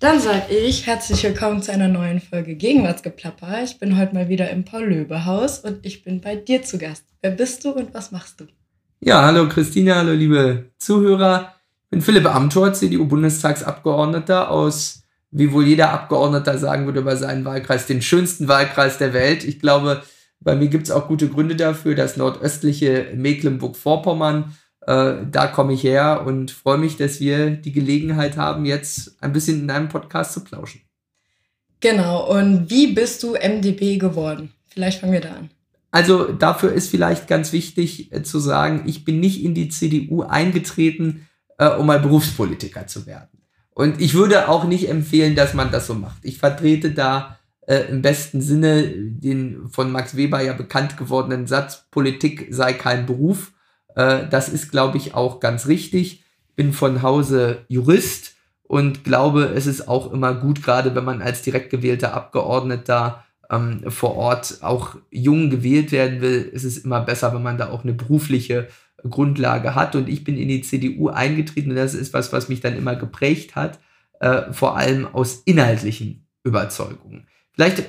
Dann sage ich herzlich willkommen zu einer neuen Folge Gegenwartsgeplapper. Ich bin heute mal wieder im Paul-Löbe-Haus und ich bin bei dir zu Gast. Wer bist du und was machst du? Ja, hallo Christina, hallo liebe Zuhörer. Ich bin Philipp Amthor, CDU-Bundestagsabgeordneter aus, wie wohl jeder Abgeordneter sagen würde über seinen Wahlkreis, den schönsten Wahlkreis der Welt. Ich glaube, bei mir gibt es auch gute Gründe dafür, das nordöstliche Mecklenburg-Vorpommern äh, da komme ich her und freue mich, dass wir die Gelegenheit haben, jetzt ein bisschen in einem Podcast zu plauschen. Genau, und wie bist du MDB geworden? Vielleicht fangen wir da an. Also dafür ist vielleicht ganz wichtig äh, zu sagen, ich bin nicht in die CDU eingetreten, äh, um mal Berufspolitiker zu werden. Und ich würde auch nicht empfehlen, dass man das so macht. Ich vertrete da äh, im besten Sinne den von Max Weber ja bekannt gewordenen Satz, Politik sei kein Beruf. Äh, das ist, glaube ich, auch ganz richtig. Bin von Hause Jurist und glaube, es ist auch immer gut, gerade wenn man als direkt gewählter Abgeordneter ähm, vor Ort auch jung gewählt werden will, ist es immer besser, wenn man da auch eine berufliche Grundlage hat. Und ich bin in die CDU eingetreten und das ist was, was mich dann immer geprägt hat, äh, vor allem aus inhaltlichen Überzeugungen. Vielleicht äh,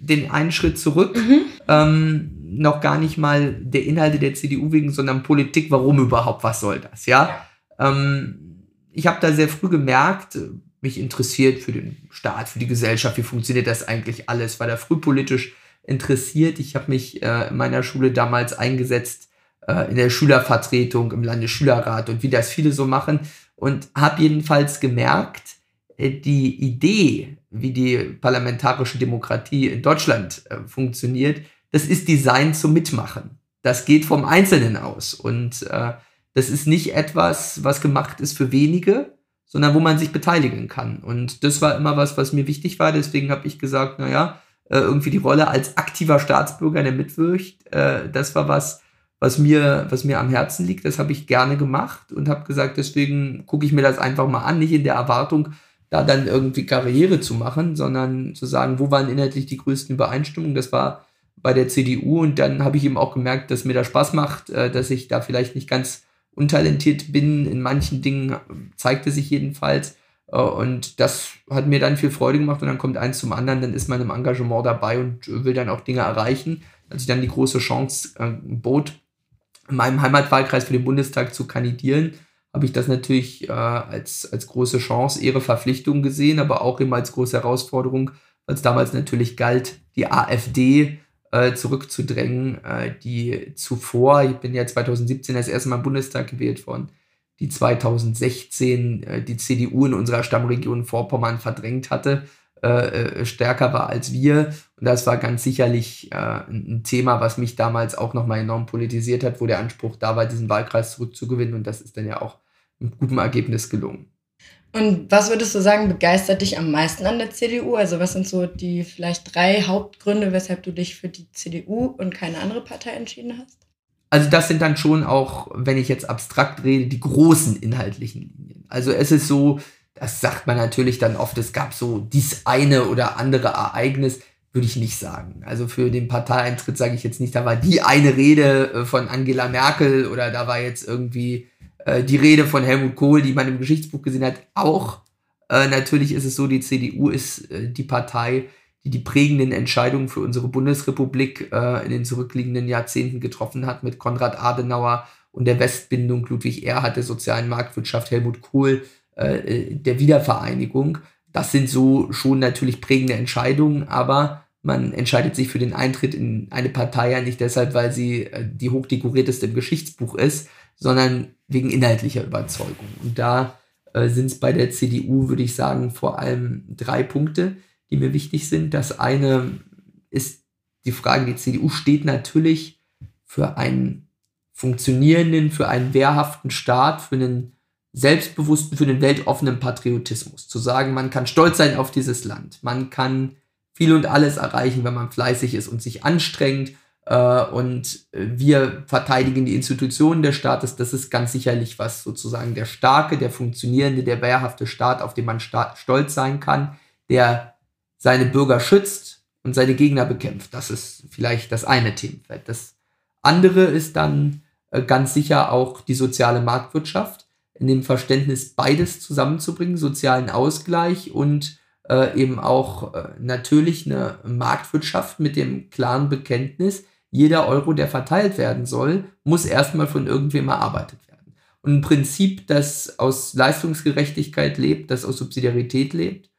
den einen Schritt zurück. Mhm. Ähm, noch gar nicht mal der Inhalte der CDU wegen, sondern Politik, warum überhaupt, was soll das, ja? Ähm, ich habe da sehr früh gemerkt, mich interessiert für den Staat, für die Gesellschaft, wie funktioniert das eigentlich alles, war da früh politisch interessiert. Ich habe mich äh, in meiner Schule damals eingesetzt äh, in der Schülervertretung, im Landesschülerrat und wie das viele so machen und habe jedenfalls gemerkt, äh, die Idee, wie die parlamentarische Demokratie in Deutschland äh, funktioniert, das ist Design zum Mitmachen. Das geht vom Einzelnen aus. Und äh, das ist nicht etwas, was gemacht ist für wenige, sondern wo man sich beteiligen kann. Und das war immer was, was mir wichtig war. Deswegen habe ich gesagt, naja, äh, irgendwie die Rolle als aktiver Staatsbürger, der mitwirkt, äh, das war was, was mir, was mir am Herzen liegt. Das habe ich gerne gemacht und habe gesagt, deswegen gucke ich mir das einfach mal an, nicht in der Erwartung, da dann irgendwie Karriere zu machen, sondern zu sagen, wo waren inhaltlich die größten Übereinstimmungen. Das war bei der CDU und dann habe ich eben auch gemerkt, dass mir das Spaß macht, äh, dass ich da vielleicht nicht ganz untalentiert bin. In manchen Dingen zeigte sich jedenfalls. Äh, und das hat mir dann viel Freude gemacht und dann kommt eins zum anderen, dann ist man im Engagement dabei und will dann auch Dinge erreichen. Als ich dann die große Chance äh, bot, in meinem Heimatwahlkreis für den Bundestag zu kandidieren, habe ich das natürlich äh, als, als große Chance, ihre Verpflichtung gesehen, aber auch immer als große Herausforderung, es damals natürlich galt, die AfD äh, zurückzudrängen, äh, die zuvor, ich bin ja 2017 das erste Mal im Bundestag gewählt worden, die 2016 äh, die CDU in unserer Stammregion Vorpommern verdrängt hatte, äh, äh, stärker war als wir. Und das war ganz sicherlich äh, ein Thema, was mich damals auch nochmal enorm politisiert hat, wo der Anspruch da war, diesen Wahlkreis zurückzugewinnen. Und das ist dann ja auch mit gutem Ergebnis gelungen. Und was würdest du sagen, begeistert dich am meisten an der CDU? Also was sind so die vielleicht drei Hauptgründe, weshalb du dich für die CDU und keine andere Partei entschieden hast? Also das sind dann schon auch, wenn ich jetzt abstrakt rede, die großen inhaltlichen Linien. Also es ist so, das sagt man natürlich dann oft, es gab so dies eine oder andere Ereignis, würde ich nicht sagen. Also für den Parteieintritt sage ich jetzt nicht, da war die eine Rede äh, von Angela Merkel oder da war jetzt irgendwie äh, die Rede von Helmut Kohl, die man im Geschichtsbuch gesehen hat, auch. Äh, natürlich ist es so, die CDU ist äh, die Partei, die die prägenden Entscheidungen für unsere Bundesrepublik äh, in den zurückliegenden Jahrzehnten getroffen hat, mit Konrad Adenauer und der Westbindung, Ludwig Erhard der sozialen Marktwirtschaft, Helmut Kohl äh, der Wiedervereinigung. Das sind so schon natürlich prägende Entscheidungen, aber man entscheidet sich für den Eintritt in eine Partei ja nicht deshalb, weil sie die hochdekorierteste im Geschichtsbuch ist, sondern wegen inhaltlicher Überzeugung. Und da äh, sind es bei der CDU, würde ich sagen, vor allem drei Punkte, die mir wichtig sind. Das eine ist die Frage, die CDU steht natürlich für einen funktionierenden, für einen wehrhaften Staat, für einen selbstbewussten, für einen weltoffenen Patriotismus. Zu sagen, man kann stolz sein auf dieses Land, man kann viel und alles erreichen, wenn man fleißig ist und sich anstrengt äh, und wir verteidigen die Institutionen des Staates. Das ist ganz sicherlich was sozusagen der starke, der funktionierende, der wehrhafte Staat, auf den man stolz sein kann, der seine Bürger schützt und seine Gegner bekämpft. Das ist vielleicht das eine Themenfeld. Das andere ist dann äh, ganz sicher auch die soziale Marktwirtschaft. in dem Verständnis, beides zusammenzubringen, sozialen Ausgleich und äh, eben auch äh, natürlich eine Marktwirtschaft mit dem klaren Bekenntnis, jeder Euro, der verteilt werden soll, muss erstmal von irgendwem erarbeitet werden. Und ein Prinzip, das aus Leistungsgerechtigkeit lebt, das aus Subsidiarität lebt.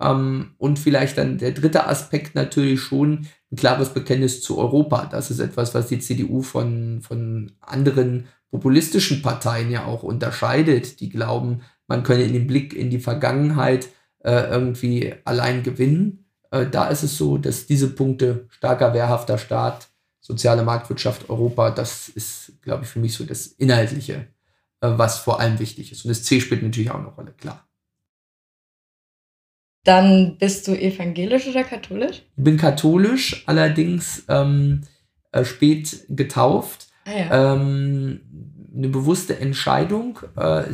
Ähm, und vielleicht dann der dritte Aspekt natürlich schon ein klares Bekenntnis zu Europa. Das ist etwas, was die CDU von, von anderen populistischen Parteien ja auch unterscheidet, die glauben, man könne in den Blick in die Vergangenheit äh, irgendwie allein gewinnen. Äh, da ist es so, dass diese Punkte starker, wehrhafter Staat, soziale Marktwirtschaft, Europa, das ist, glaube ich, für mich so das Inhaltliche, äh, was vor allem wichtig ist. Und das C spielt natürlich auch eine Rolle, klar. Dann bist du evangelisch oder katholisch? Ich bin katholisch, allerdings ähm, äh, spät getauft. Ah, ja. ähm, eine bewusste Entscheidung, äh,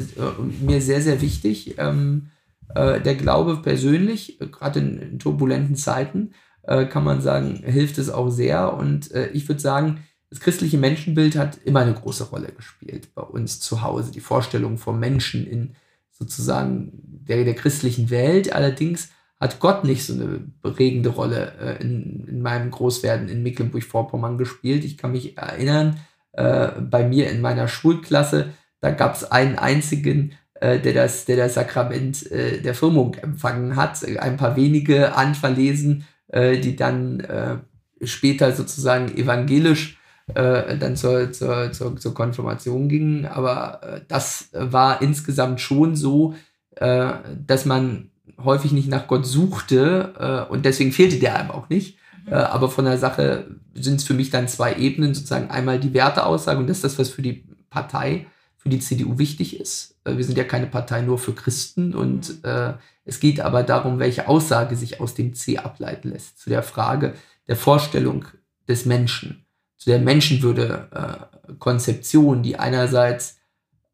mir sehr, sehr wichtig. Ähm, äh, der Glaube persönlich, gerade in, in, turbulenten Zeiten, äh, kann man sagen, hilft es auch sehr. Und äh, ich würde sagen, das christliche Menschenbild hat immer eine große Rolle gespielt bei uns zu Hause. Die Vorstellung vom Menschen in sozusagen der, der christlichen Welt. Allerdings hat Gott nicht so eine prägende Rolle äh, in, in meinem Großwerden in Mecklenburg-Vorpommern gespielt. Ich kann mich erinnern, äh, bei mir in meiner Schulklasse, da gab es einen einzigen, äh, der, das, der das Sakrament äh, der Firmung empfangen hat. Ein paar wenige anverlesen, äh, die dann äh, später sozusagen evangelisch äh, dann zur, zur, zur, zur Konfirmation gingen. Aber äh, das war insgesamt schon so, äh, dass man häufig nicht nach Gott suchte äh, und deswegen fehlte der einem auch nicht. Mhm. Äh, aber von der Sache sind es für mich dann zwei Ebenen, sozusagen einmal die Werteaussage und das ist das, was für die Partei, für die CDU wichtig ist. Äh, wir sind ja keine Partei nur für Christen und mhm. äh, es geht aber darum, welche Aussage sich aus dem C ableiten lässt. Zu der Frage der Vorstellung des Menschen, zu der Menschenwürde-Konzeption, die einerseits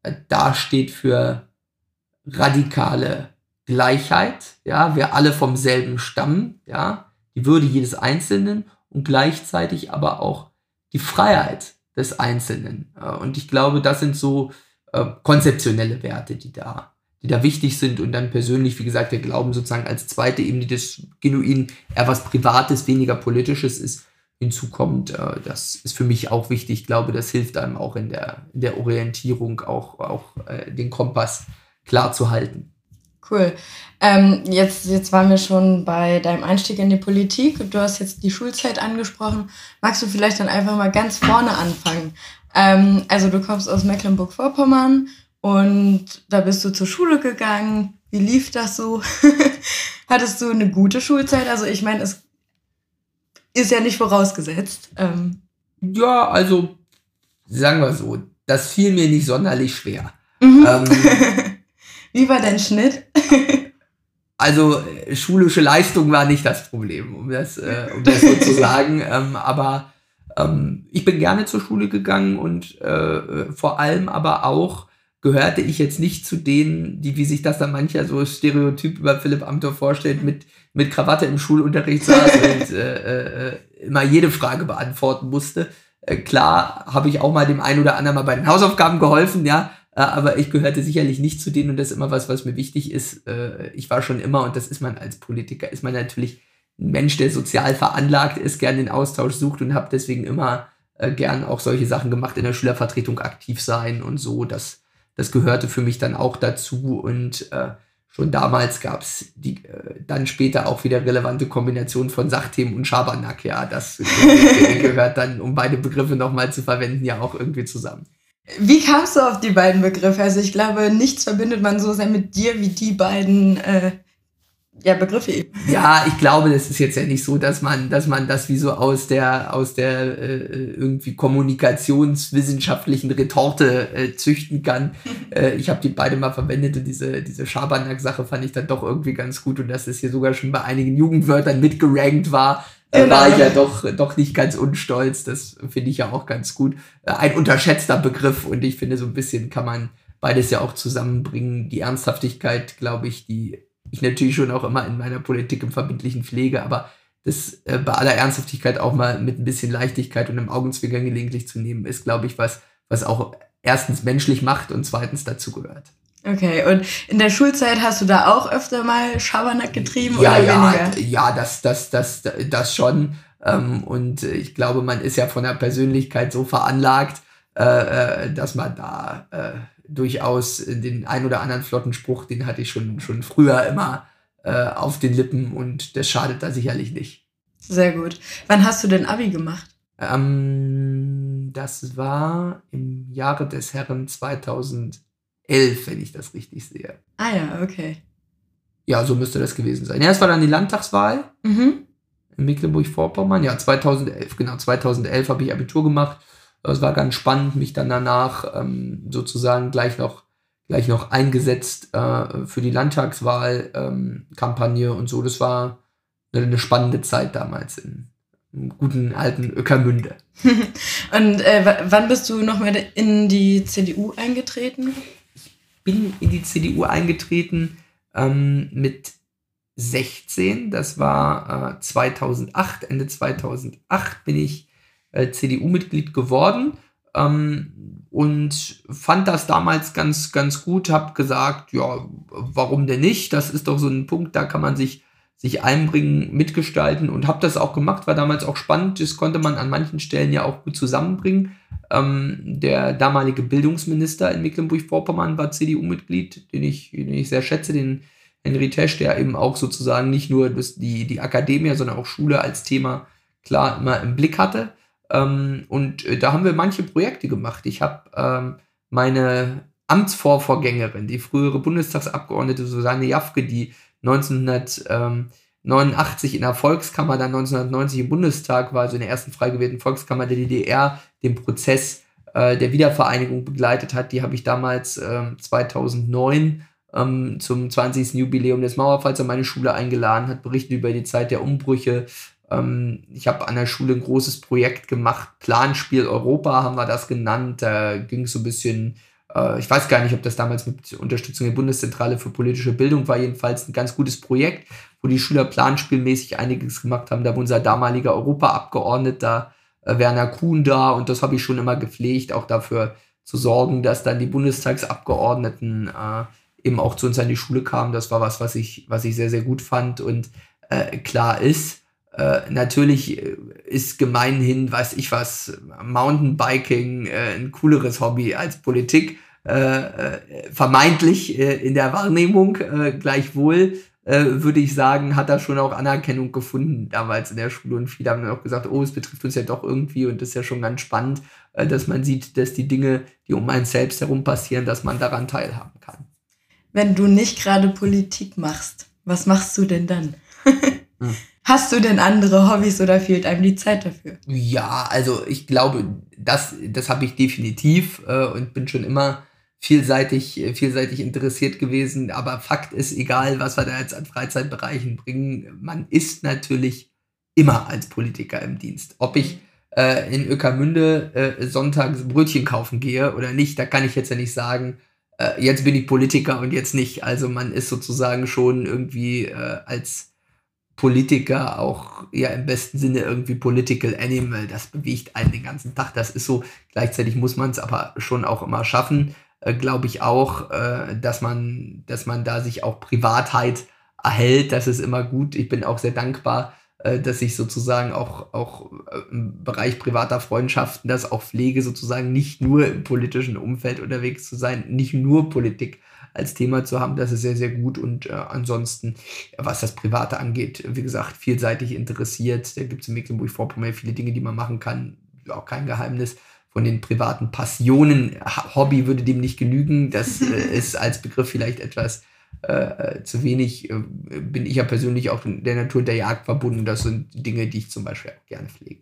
äh, dasteht für radikale Gleichheit, ja, wir alle vom selben stammen, ja, die Würde jedes Einzelnen und gleichzeitig aber auch die Freiheit des Einzelnen. Und ich glaube, das sind so äh, konzeptionelle Werte, die da, die da wichtig sind und dann persönlich, wie gesagt, der Glauben sozusagen als zweite Ebene des genuin eher was Privates, weniger Politisches ist, hinzukommt. Äh, das ist für mich auch wichtig. Ich glaube, das hilft einem auch in der, in der Orientierung, auch, auch äh, den Kompass klar zu halten. Cool. Ähm, jetzt, jetzt waren wir schon bei deinem Einstieg in die Politik du hast jetzt die Schulzeit angesprochen. Magst du vielleicht dann einfach mal ganz vorne anfangen? Ähm, also du kommst aus Mecklenburg-Vorpommern und da bist du zur Schule gegangen. Wie lief das so? Hattest du eine gute Schulzeit? Also ich meine, es ist ja nicht vorausgesetzt. Ähm. Ja, also sagen wir so, das fiel mir nicht sonderlich schwer. Mhm. Ähm, Wie war dein Schnitt? also schulische Leistung war nicht das Problem, um das, äh, um das so zu sagen. Ähm, aber ähm, ich bin gerne zur Schule gegangen und äh, vor allem aber auch gehörte ich jetzt nicht zu denen, die, wie sich das dann mancher so stereotyp über Philipp Amthor vorstellt, mit, mit Krawatte im Schulunterricht saß und äh, äh, immer jede Frage beantworten musste. Äh, klar habe ich auch mal dem einen oder anderen mal bei den Hausaufgaben geholfen, ja, äh, aber ich gehörte sicherlich nicht zu denen und das ist immer was, was mir wichtig ist. Äh, ich war schon immer, und das ist man als Politiker, ist man natürlich ein Mensch, der sozial veranlagt ist, gern den Austausch sucht und habe deswegen immer äh, gern auch solche Sachen gemacht, in der Schülervertretung aktiv sein und so. Das, das gehörte für mich dann auch dazu und äh, schon damals gab es die äh, dann später auch wieder relevante Kombination von Sachthemen und Schabernack. Ja, das gehört dann, um beide Begriffe nochmal zu verwenden, ja auch irgendwie zusammen. Wie kamst du auf die beiden Begriffe? Also ich glaube, nichts verbindet man so sehr mit dir wie die beiden äh, ja, Begriffe eben. Ja, ich glaube, das ist jetzt ja nicht so, dass man, dass man das wie so aus der, aus der äh, irgendwie kommunikationswissenschaftlichen Retorte äh, züchten kann. äh, ich habe die beide mal verwendet und diese, diese Schabernack-Sache fand ich dann doch irgendwie ganz gut und dass es hier sogar schon bei einigen Jugendwörtern mitgerankt war. Äh, genau. war ich ja doch, doch nicht ganz unstolz. Das finde ich ja auch ganz gut. Äh, ein unterschätzter Begriff und ich finde, so ein bisschen kann man beides ja auch zusammenbringen. Die Ernsthaftigkeit, glaube ich, die ich natürlich schon auch immer in meiner Politik im Verbindlichen pflege, aber das äh, bei aller Ernsthaftigkeit auch mal mit ein bisschen Leichtigkeit und einem Augenzwinkern gelegentlich zu nehmen, ist, glaube ich, was, was auch erstens menschlich macht und zweitens dazugehört. Okay, und in der Schulzeit hast du da auch öfter mal Schabernack getrieben ja, oder ja, weniger? Ja, das, das, das, das schon. Ähm, und ich glaube, man ist ja von der Persönlichkeit so veranlagt, äh, äh, dass man da äh, durchaus den ein oder anderen flotten Spruch, den hatte ich schon, schon früher immer äh, auf den Lippen und das schadet da sicherlich nicht. Sehr gut. Wann hast du denn Abi gemacht? Ähm, das war im Jahre des Herren 2011, wenn ich das richtig sehe. Ah ja, okay. Ja, so müsste das gewesen sein. Ja, es war dann die Landtagswahl Mhm. in Mecklenburg-Vorpommern. Ja, 2011, genau, 2011 habe ich Abitur gemacht. Es war ganz spannend, mich dann danach ähm, sozusagen gleich noch, gleich noch eingesetzt äh, für die Landtagswahl-Kampagne ähm, und so. Das war eine, eine spannende Zeit damals in, im guten alten Öckermünde. Und äh, wann bist du nochmal in die CDU eingetreten? bin in die CDU eingetreten ähm, mit 16. Das war äh, 2008. Ende 2008 bin ich äh, CDU-Mitglied geworden ähm, und fand das damals ganz, ganz gut. Hab gesagt, ja, warum denn nicht? Das ist doch so ein Punkt, da kann man sich sich einbringen, mitgestalten und habe das auch gemacht, war damals auch spannend. Das konnte man an manchen Stellen ja auch gut zusammenbringen. Ähm, der damalige Bildungsminister in Mecklenburg-Vorpommern war CDU-Mitglied, den ich, den ich sehr schätze, den Henry Tesch, der eben auch sozusagen nicht nur das, die, die Akademie, sondern auch Schule als Thema klar immer im Blick hatte. Ähm, und äh, da haben wir manche Projekte gemacht. Ich habe ähm, meine Amtsvorvorgängerin, die frühere Bundestagsabgeordnete Susanne Jafke, die 1989 in der Volkskammer, dann 1990 im Bundestag war, also in der ersten frei gewählten Volkskammer der DDR, den Prozess äh, der Wiedervereinigung begleitet hat. Die habe ich damals ähm, 2009 ähm, zum 20. Jubiläum des Mauerfalls an meine Schule eingeladen, hat berichtet über die Zeit der Umbrüche. Ähm, ich habe an der Schule ein großes Projekt gemacht, Planspiel Europa haben wir das genannt. Da ging so ein bisschen äh, ich weiß gar nicht, ob das damals mit Unterstützung der Bundeszentrale für politische Bildung war, jedenfalls ein ganz gutes Projekt, wo die Schüler planspielmäßig einiges gemacht haben. Da war unser damaliger Europaabgeordneter äh, Werner Kuhn da und das habe ich schon immer gepflegt, auch dafür zu sorgen, dass dann die Bundestagsabgeordneten äh, eben auch zu uns an die Schule kamen. Das war was, was ich, was ich sehr, sehr gut fand und äh, klar ist, äh, natürlich äh, ist gemeinhin, weiß ich was, Mountainbiking äh, ein cooleres Hobby als Politik. Äh, äh, vermeintlich in der Wahrnehmung gleichwohl würde ich sagen, hat er schon auch Anerkennung gefunden damals in der Schule und viele haben dann auch gesagt, oh, es betrifft uns ja doch irgendwie und das ist ja schon ganz spannend, dass man sieht, dass die Dinge, die um einen selbst herum passieren, dass man daran teilhaben kann. Wenn du nicht gerade Politik machst, was machst du denn dann? Hm. Hast du denn andere Hobbys oder fehlt einem die Zeit dafür? Ja, also ich glaube, das, das habe ich definitiv äh, und bin schon immer vielseitig, äh, vielseitig interessiert gewesen. Aber Fakt ist, egal was wir da jetzt an Freizeitbereichen bringen, man ist natürlich immer als Politiker im Dienst. Ob ich äh, in Öckermünde äh, sonntags Brötchen kaufen gehe oder nicht, da kann ich jetzt ja nicht sagen, äh, jetzt bin ich Politiker und jetzt nicht. Also man ist sozusagen schon irgendwie äh, als Politiker auch ja im besten Sinne irgendwie Political Animal. Das bewegt einen den ganzen Tag. Das ist so. Gleichzeitig muss man es aber schon auch immer schaffen, äh, glaube ich auch, äh, dass man, dass man da sich auch Privatheit erhält. Das ist immer gut. Ich bin auch sehr dankbar, äh, dass ich sozusagen auch, auch äh, im Bereich privater Freundschaften das auch pflege, sozusagen nicht nur im politischen Umfeld unterwegs zu sein, nicht nur Politik als Thema zu haben, das ist sehr, sehr gut. Und äh, ansonsten, was das Private angeht, wie gesagt, vielseitig interessiert. Da gibt es in Mecklenburg-Vorpommern viele Dinge, die man machen kann. Auch kein Geheimnis von den privaten Passionen. Ha- Hobby würde dem nicht genügen. Das äh, ist als Begriff vielleicht etwas äh, zu wenig. Äh, bin ich ja persönlich auch der Natur der Jagd verbunden. Das sind Dinge, die ich zum Beispiel auch gerne pflege.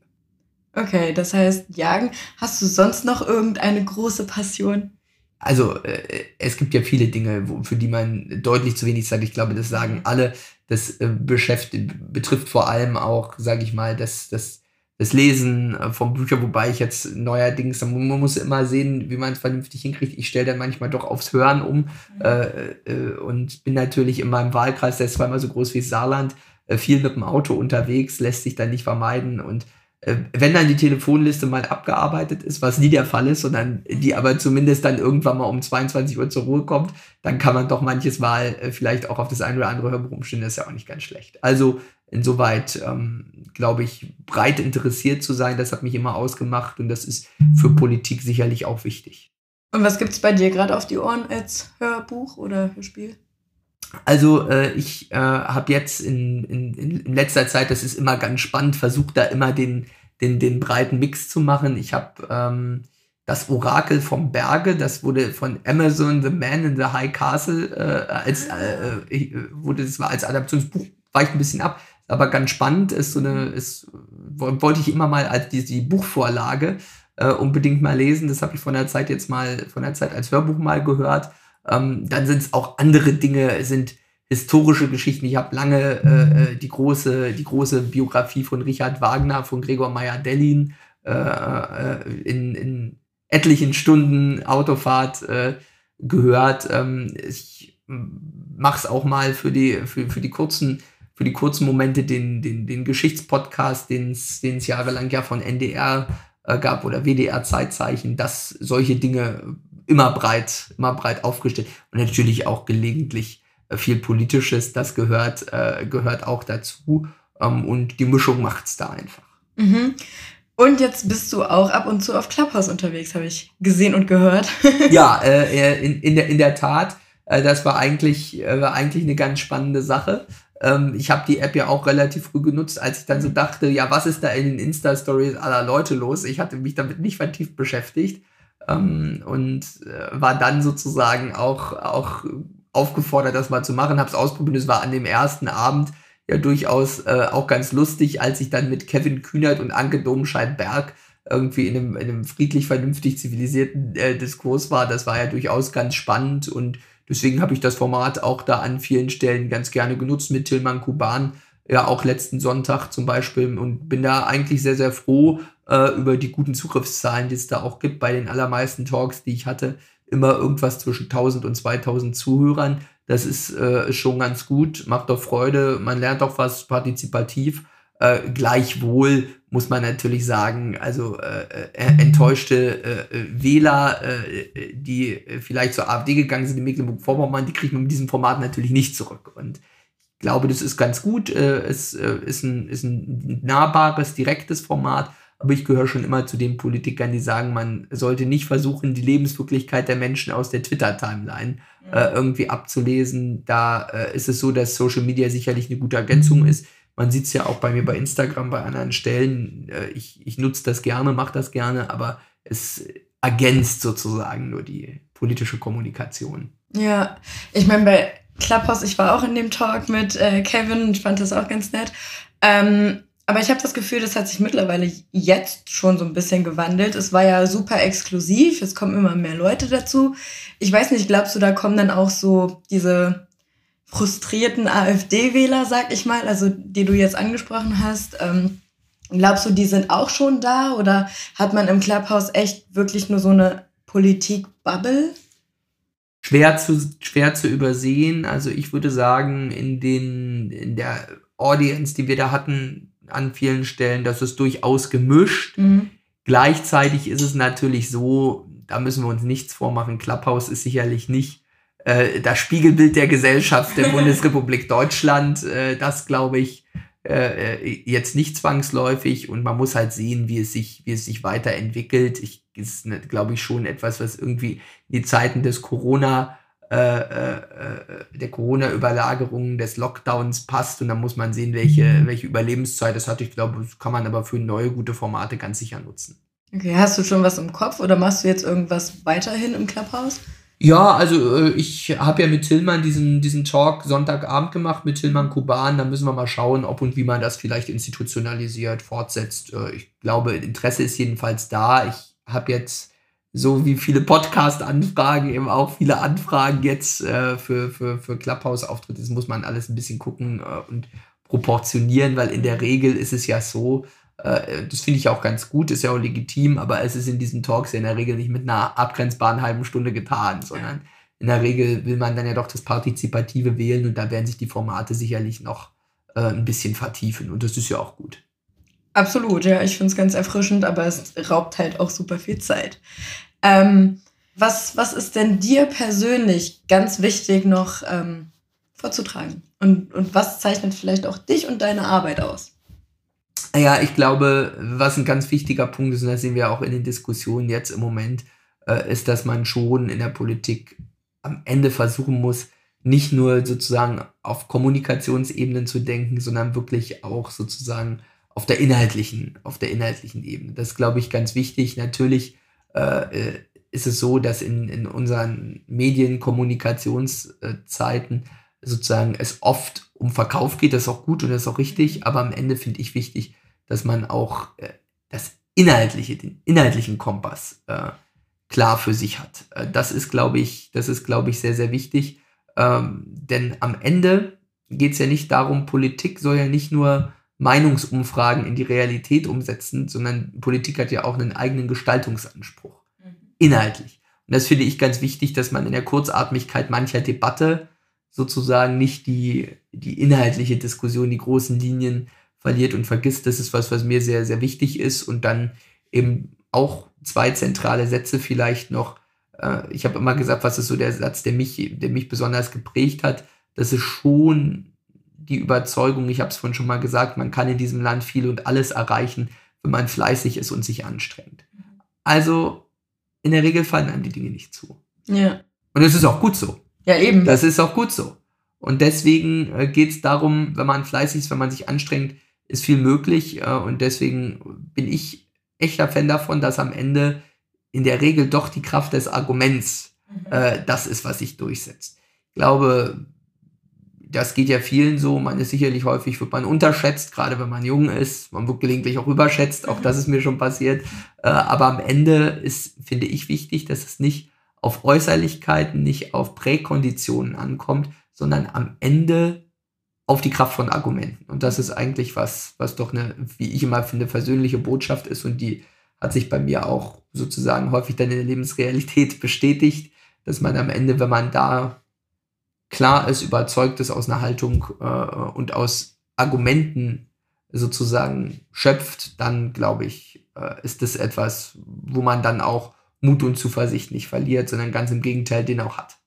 Okay, das heißt, Jagen. Hast du sonst noch irgendeine große Passion? Also äh, es gibt ja viele Dinge, wo, für die man deutlich zu wenig Zeit, ich glaube, das sagen alle, das äh, beschäftigt, betrifft vor allem auch, sage ich mal, das, das, das Lesen äh, von Büchern, wobei ich jetzt neuerdings, man man muss immer sehen, wie man es vernünftig hinkriegt. Ich stelle dann manchmal doch aufs Hören um äh, äh, und bin natürlich in meinem Wahlkreis, der ist zweimal so groß wie Saarland, viel mit dem Auto unterwegs, lässt sich dann nicht vermeiden. Und wenn dann die Telefonliste mal abgearbeitet ist, was nie der Fall ist, sondern die aber zumindest dann irgendwann mal um 22 Uhr zur Ruhe kommt, dann kann man doch manches Mal äh, vielleicht auch auf das eine oder andere Hörbuch umstellen, das ist ja auch nicht ganz schlecht. Also insoweit, ähm, glaube ich, breit interessiert zu sein, das hat mich immer ausgemacht und das ist für Politik sicherlich auch wichtig. Und was gibt es bei dir gerade auf die Ohren als Hörbuch oder Hörspiel? Also äh, ich äh, habe jetzt in, in, in letzter Zeit, das ist immer ganz spannend, versucht da immer den, den, den breiten Mix zu machen. Ich habe ähm, das Orakel vom Berge, das wurde von Amazon The Man in the High Castle äh, als äh, äh, wurde das war als Adaptionsbuch weicht ein bisschen ab, aber ganz spannend ist so eine ist wollte ich immer mal als die, die Buchvorlage äh, unbedingt mal lesen. Das habe ich von der Zeit jetzt mal von der Zeit als Hörbuch mal gehört. Ähm, dann sind es auch andere Dinge, sind historische Geschichten. Ich habe lange äh, äh, die große, die große Biografie von Richard Wagner, von Gregor Meyer-Dellin äh, äh, in, in etlichen Stunden Autofahrt äh, gehört. Ähm, ich mache es auch mal für die, für, für die kurzen für die kurzen Momente den, den, den Geschichtspodcast, den es jahrelang ja von NDR äh, gab oder WDR Zeitzeichen, dass solche Dinge immer breit, immer breit aufgestellt und natürlich auch gelegentlich äh, viel Politisches, das gehört, äh, gehört auch dazu. Ähm, und die Mischung macht es da einfach. Mhm. Und jetzt bist du auch ab und zu auf Clubhouse unterwegs, habe ich gesehen und gehört. ja, äh, in, in, der, in der Tat. Äh, das war eigentlich, äh, war eigentlich eine ganz spannende Sache. Ähm, ich habe die App ja auch relativ früh genutzt, als ich dann so dachte, ja, was ist da in den Insta-Stories aller Leute los? Ich hatte mich damit nicht vertieft beschäftigt ähm, und äh, war dann sozusagen auch, auch aufgefordert, das mal zu machen, habe es ausprobiert. Es war an dem ersten Abend ja durchaus äh, auch ganz lustig, als ich dann mit Kevin Kühnert und Anke Domscheit-Berg irgendwie in einem, in einem friedlich, vernünftig zivilisierten äh, Diskurs war. Das war ja durchaus ganz spannend und deswegen habe ich das Format auch da an vielen Stellen ganz gerne genutzt mit Tilman Kuban, ja auch letzten Sonntag zum Beispiel und bin da eigentlich sehr, sehr froh äh, über die guten Zugriffszahlen, die es da auch gibt bei den allermeisten Talks, die ich hatte immer irgendwas zwischen 1000 und 2000 Zuhörern. Das ist äh, schon ganz gut, macht doch Freude, man lernt auch was partizipativ. Äh, gleichwohl muss man natürlich sagen, also äh, äh enttäuschte äh, äh, Wähler, äh, die vielleicht zur AfD gegangen sind in Mecklenburg-Vorpommern, die kriegt man mit diesem Format natürlich nicht zurück. Und glaube, das ist ganz gut. es ist, ein, ist ein nahbares, direktes Format. Aber ich gehöre schon immer zu den Politikern, die sagen, man sollte nicht versuchen, die Lebenswirklichkeit der Menschen aus der Twitter-Timeline äh, irgendwie abzulesen. Da äh, ist es so, dass Social Media sicherlich eine gute Ergänzung ist. Man sieht es ja auch bei mir bei Instagram, bei anderen Stellen. Äh, ich ich nutze das gerne, mache das gerne, aber es ergänzt sozusagen nur die politische Kommunikation. Ja, ich meine, bei Clubhouse, ich war auch in dem Talk mit äh, Kevin und fand das auch ganz nett. Ähm, aber ich habe das Gefühl, das hat sich mittlerweile jetzt schon so ein bisschen gewandelt. Es war ja super exklusiv, es kommen immer mehr Leute dazu. Ich weiß nicht, glaubst du, da kommen dann auch so diese frustrierten AfD-Wähler, sag ich mal, also die du jetzt angesprochen hast. Ähm, glaubst du, die sind auch schon da oder hat man im Clubhouse echt wirklich nur so eine Politik-Bubble? Schwer zu, schwer zu übersehen. Also ich würde sagen, in, den, in der Audience, die wir da hatten, an vielen Stellen, das ist durchaus gemischt. Mhm. Gleichzeitig ist es natürlich so, da müssen wir uns nichts vormachen, Clubhouse ist sicherlich nicht äh, das Spiegelbild der Gesellschaft der Bundesrepublik Deutschland. Äh, das glaube ich äh, äh, jetzt nicht zwangsläufig und man muss halt sehen, wie es sich, wie es sich weiterentwickelt. Ich, ist, glaube ich, schon etwas, was irgendwie in die Zeiten des Corona äh, äh, äh, der Corona-Überlagerung des Lockdowns passt und dann muss man sehen, welche, mhm. welche Überlebenszeit das hat. Ich glaube, das kann man aber für neue gute Formate ganz sicher nutzen. Okay, hast du schon was im Kopf oder machst du jetzt irgendwas weiterhin im Clubhouse? Ja, also ich habe ja mit Tillmann diesen, diesen Talk Sonntagabend gemacht mit Tillmann Kuban. Da müssen wir mal schauen, ob und wie man das vielleicht institutionalisiert, fortsetzt. Ich glaube, Interesse ist jedenfalls da. Ich habe jetzt so wie viele Podcast-Anfragen, eben auch viele Anfragen jetzt äh, für, für, für Clubhouse-Auftritte. Das muss man alles ein bisschen gucken äh, und proportionieren, weil in der Regel ist es ja so, äh, das finde ich auch ganz gut, ist ja auch legitim, aber es ist in diesen Talks ja in der Regel nicht mit einer abgrenzbaren halben Stunde getan, sondern in der Regel will man dann ja doch das Partizipative wählen und da werden sich die Formate sicherlich noch äh, ein bisschen vertiefen und das ist ja auch gut. Absolut, ja. Ich finde es ganz erfrischend, aber es raubt halt auch super viel Zeit. Ähm, was, was ist denn dir persönlich ganz wichtig noch ähm, vorzutragen? Und, und was zeichnet vielleicht auch dich und deine Arbeit aus? Ja, ich glaube, was ein ganz wichtiger Punkt ist, und das sehen wir auch in den Diskussionen jetzt im Moment, äh, ist, dass man schon in der Politik am Ende versuchen muss, nicht nur sozusagen auf Kommunikationsebenen zu denken, sondern wirklich auch sozusagen auf der inhaltlichen, auf der inhaltlichen Ebene. Das ist, glaube ich, ganz wichtig. Natürlich äh, äh ist es so, dass in, in unseren Medienkommunikationszeiten sozusagen es oft um Verkauf geht. Das ist auch gut und das ist auch richtig. Aber am Ende finde ich wichtig, dass man auch äh, das Inhaltliche, den inhaltlichen Kompass äh, klar für sich hat. Äh, das ist, glaube ich, das ist, glaube ich, sehr, sehr wichtig. Ähm, denn am Ende geht es ja nicht darum, Politik soll ja nicht nur Meinungsumfragen in die Realität umsetzen, sondern Politik hat ja auch einen eigenen Gestaltungsanspruch. Mhm. Inhaltlich. Und das finde ich ganz wichtig, dass man in der Kurzatmigkeit mancher Debatte sozusagen nicht die, die inhaltliche Diskussion, die großen Linien verliert und vergisst. Das ist was, was mir sehr, sehr wichtig ist. Und dann eben auch zwei zentrale Sätze vielleicht noch. Äh, ich habe immer gesagt, was ist so der Satz, der mich, der mich besonders geprägt hat. Das ist schon die Überzeugung, ich habe es vorhin schon mal gesagt, man kann in diesem Land viel und alles erreichen, wenn man fleißig ist und sich anstrengt. Also in der Regel fallen einem die Dinge nicht zu. Ja. Und es ist auch gut so. Ja, eben. Das ist auch gut so. Und deswegen äh, geht es darum, wenn man fleißig ist, wenn man sich anstrengt, ist viel möglich. Äh, und deswegen bin ich echter Fan davon, dass am Ende in der Regel doch die Kraft des Arguments mhm. äh, das ist, was sich durchsetzt. Ich glaube, das geht ja vielen so. Man ist sicherlich häufig, wird man unterschätzt, gerade wenn man jung ist. Man wird gelegentlich auch überschätzt. Auch das ist mir schon passiert. Äh, aber am Ende ist, finde ich, wichtig, dass es nicht auf Äußerlichkeiten, nicht auf Präkonditionen ankommt, sondern am Ende auf die Kraft von Argumenten. Und das ist eigentlich was, was doch eine, wie ich immer finde, versöhnliche Botschaft ist und die hat sich bei mir auch sozusagen häufig dann in der Lebensrealität bestätigt, dass man am Ende, wenn man da klar ist, überzeugt ist aus einer Haltung äh, und aus Argumenten sozusagen schöpft, dann glaube ich, äh, ist das etwas, wo man dann auch Mut und Zuversicht nicht verliert, sondern ganz im Gegenteil den auch hat.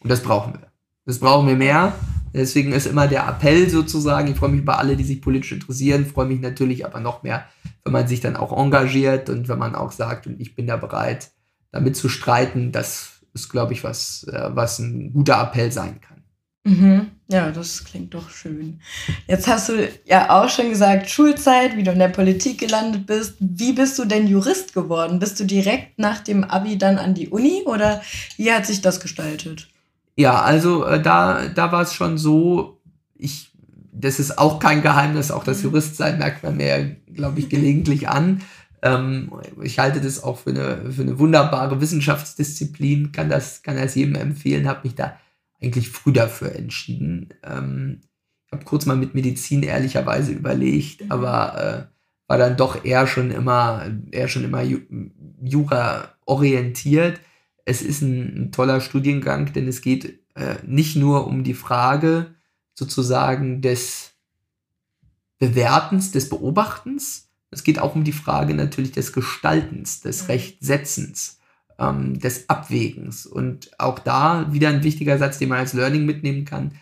Und das brauchen wir. Das brauchen wir mehr. Deswegen ist immer der Appell sozusagen, ich freue mich über alle, die sich politisch interessieren, freue mich natürlich aber noch mehr, wenn man sich dann auch engagiert und wenn man auch sagt, und ich bin da bereit, damit zu streiten, das ist, glaube ich, was, äh, was ein guter Appell sein kann. Mhm. Ja, das klingt doch schön. Jetzt hast du ja auch schon gesagt, Schulzeit, wie du in der Politik gelandet bist. Wie bist du denn Jurist geworden? Bist du direkt nach dem Abi dann an die Uni oder wie hat sich das gestaltet? Ja, also äh, da, da war es schon so, ich, das ist auch kein Geheimnis, auch das mhm. Juristsein merkt man mir, glaube ich, gelegentlich an. Ähm, ich halte das auch für eine, für eine wunderbare Wissenschaftsdisziplin, kann das, kann das jedem empfehlen, habe mich da eigentlich früh dafür entschieden. Ähm, ich habe kurz mal mit Medizin ehrlicherweise überlegt, mhm. aber äh, war dann doch eher schon immer, eher schon immer Jura orientiert es ist ein, ein toller Studiengang, denn es geht äh, nicht nur um die Frage sozusagen des Bewertens, des Beobachtens, es geht auch um die Frage natürlich des Gestaltens, des mhm. Rechtsetzens, ähm, des Abwägens. Und auch da wieder ein wichtiger Satz, den man als Learning mitnehmen kann,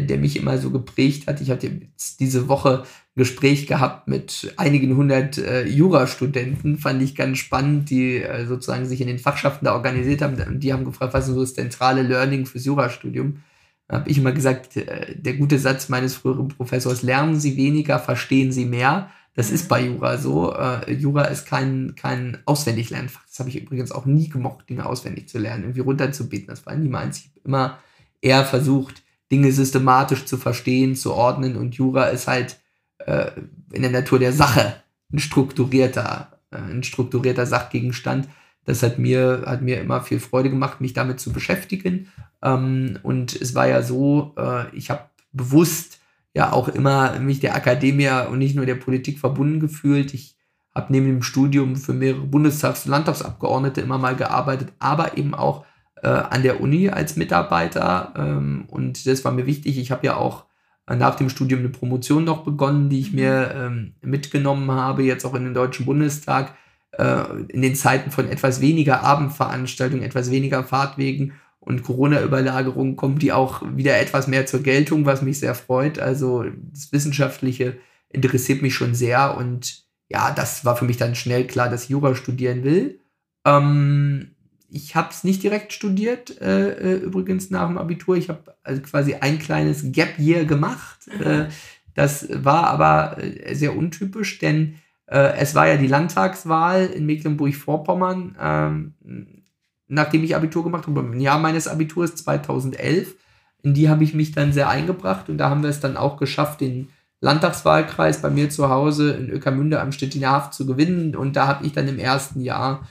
der mich immer so geprägt hat. Ich hatte jetzt diese Woche Gespräch gehabt mit einigen hundert äh, Jurastudenten, fand ich ganz spannend, die äh, sozusagen sich in den Fachschaften da organisiert haben. Und die haben gefragt, was ist so das zentrale Learning fürs Jurastudium? Da habe ich immer gesagt, äh, der gute Satz meines früheren Professors, lernen Sie weniger, verstehen Sie mehr. Das ist bei Jura so. Äh, Jura ist kein, kein Auswendiglernfach. Das habe ich übrigens auch nie gemocht, Dinge auswendig zu lernen, irgendwie runterzubeten. Das war nie meins. Ich habe immer eher versucht, Dinge systematisch zu verstehen, zu ordnen. Und Jura ist halt äh, in der Natur der Sache ein strukturierter, äh, ein strukturierter Sachgegenstand. Das hat mir, hat mir immer viel Freude gemacht, mich damit zu beschäftigen. Ähm, und es war ja so, äh, ich habe bewusst ja auch immer mich der Akademie und nicht nur der Politik verbunden gefühlt. Ich habe neben dem Studium für mehrere Bundestags- und Landtagsabgeordnete immer mal gearbeitet, aber eben auch äh, an der Uni als Mitarbeiter. Ähm, und das war mir wichtig. Ich habe ja auch nach dem Studium eine Promotion noch begonnen, die ich mhm. mir ähm, mitgenommen habe, jetzt auch in den Deutschen Bundestag, äh, in den Zeiten von etwas weniger Abendveranstaltungen, etwas weniger Fahrtwegen und Corona-Überlagerung kommt die auch wieder etwas mehr zur Geltung, was mich sehr freut. Also das Wissenschaftliche interessiert mich schon sehr und ja, das war für mich dann schnell klar, dass ich Jura studieren will. Ähm, ich habe es nicht direkt studiert, äh, äh, übrigens nach dem Abitur. Ich habe also quasi ein kleines Gap Year gemacht. Mhm. Das war aber äh, sehr untypisch, denn es war ja die Landtagswahl in Mecklenburg-Vorpommern, ähm, nachdem ich Abitur gemacht habe, im Jahr meines Abiturs 2011. In die habe ich mich dann sehr eingebracht und da haben wir es dann auch geschafft, den Landtagswahlkreis bei mir zu Hause in Ökermünde am Stettiner Haft zu gewinnen. Und da habe ich dann im ersten Jahr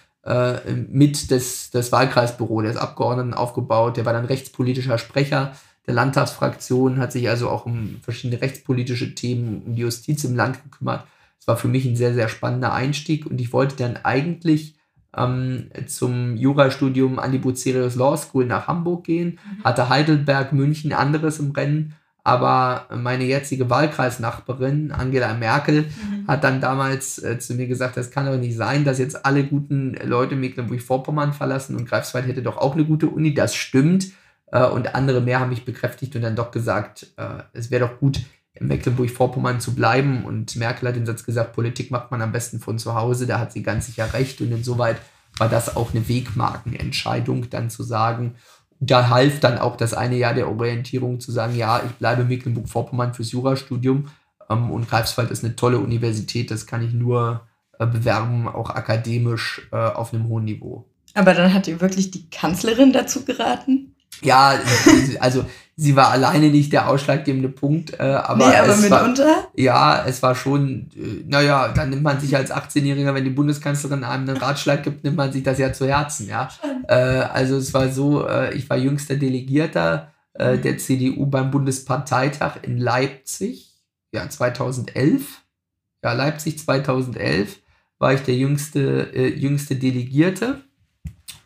mit das, das Wahlkreisbüro des Abgeordneten aufgebaut. Der war dann rechtspolitischer Sprecher der Landtagsfraktion, hat sich also auch um verschiedene rechtspolitische Themen, um die Justiz im Land gekümmert. Es war für mich ein sehr, sehr spannender Einstieg und ich wollte dann eigentlich ähm, zum Jurastudium an die Bucerius Law School nach Hamburg gehen, mhm. hatte Heidelberg, München anderes im Rennen aber meine jetzige Wahlkreisnachbarin, Angela Merkel, mhm. hat dann damals äh, zu mir gesagt, das kann doch nicht sein, dass jetzt alle guten Leute Mecklenburg-Vorpommern verlassen und Greifswald hätte doch auch eine gute Uni. Das stimmt. Äh, und andere mehr haben mich bekräftigt und dann doch gesagt, äh, es wäre doch gut, in Mecklenburg-Vorpommern zu bleiben. Und Merkel hat den Satz gesagt, Politik macht man am besten von zu Hause. Da hat sie ganz sicher recht. Und insoweit war das auch eine Wegmarkenentscheidung, dann zu sagen, da half dann auch das eine Jahr der Orientierung zu sagen, ja, ich bleibe Mecklenburg-Vorpommern fürs Jurastudium ähm, und Greifswald ist eine tolle Universität, das kann ich nur äh, bewerben, auch akademisch äh, auf einem hohen Niveau. Aber dann hat ihr wirklich die Kanzlerin dazu geraten? Ja, also sie war alleine nicht der ausschlaggebende Punkt, äh, aber, nee, aber es mitunter? War, ja, es war schon, äh, naja, dann nimmt man sich als 18-Jähriger, wenn die Bundeskanzlerin einem einen Ratschlag gibt, nimmt man sich das ja zu Herzen, ja. Äh, also es war so, äh, ich war jüngster Delegierter äh, mhm. der CDU beim Bundesparteitag in Leipzig, ja, 2011. Ja, Leipzig 2011 war ich der jüngste, äh, jüngste Delegierte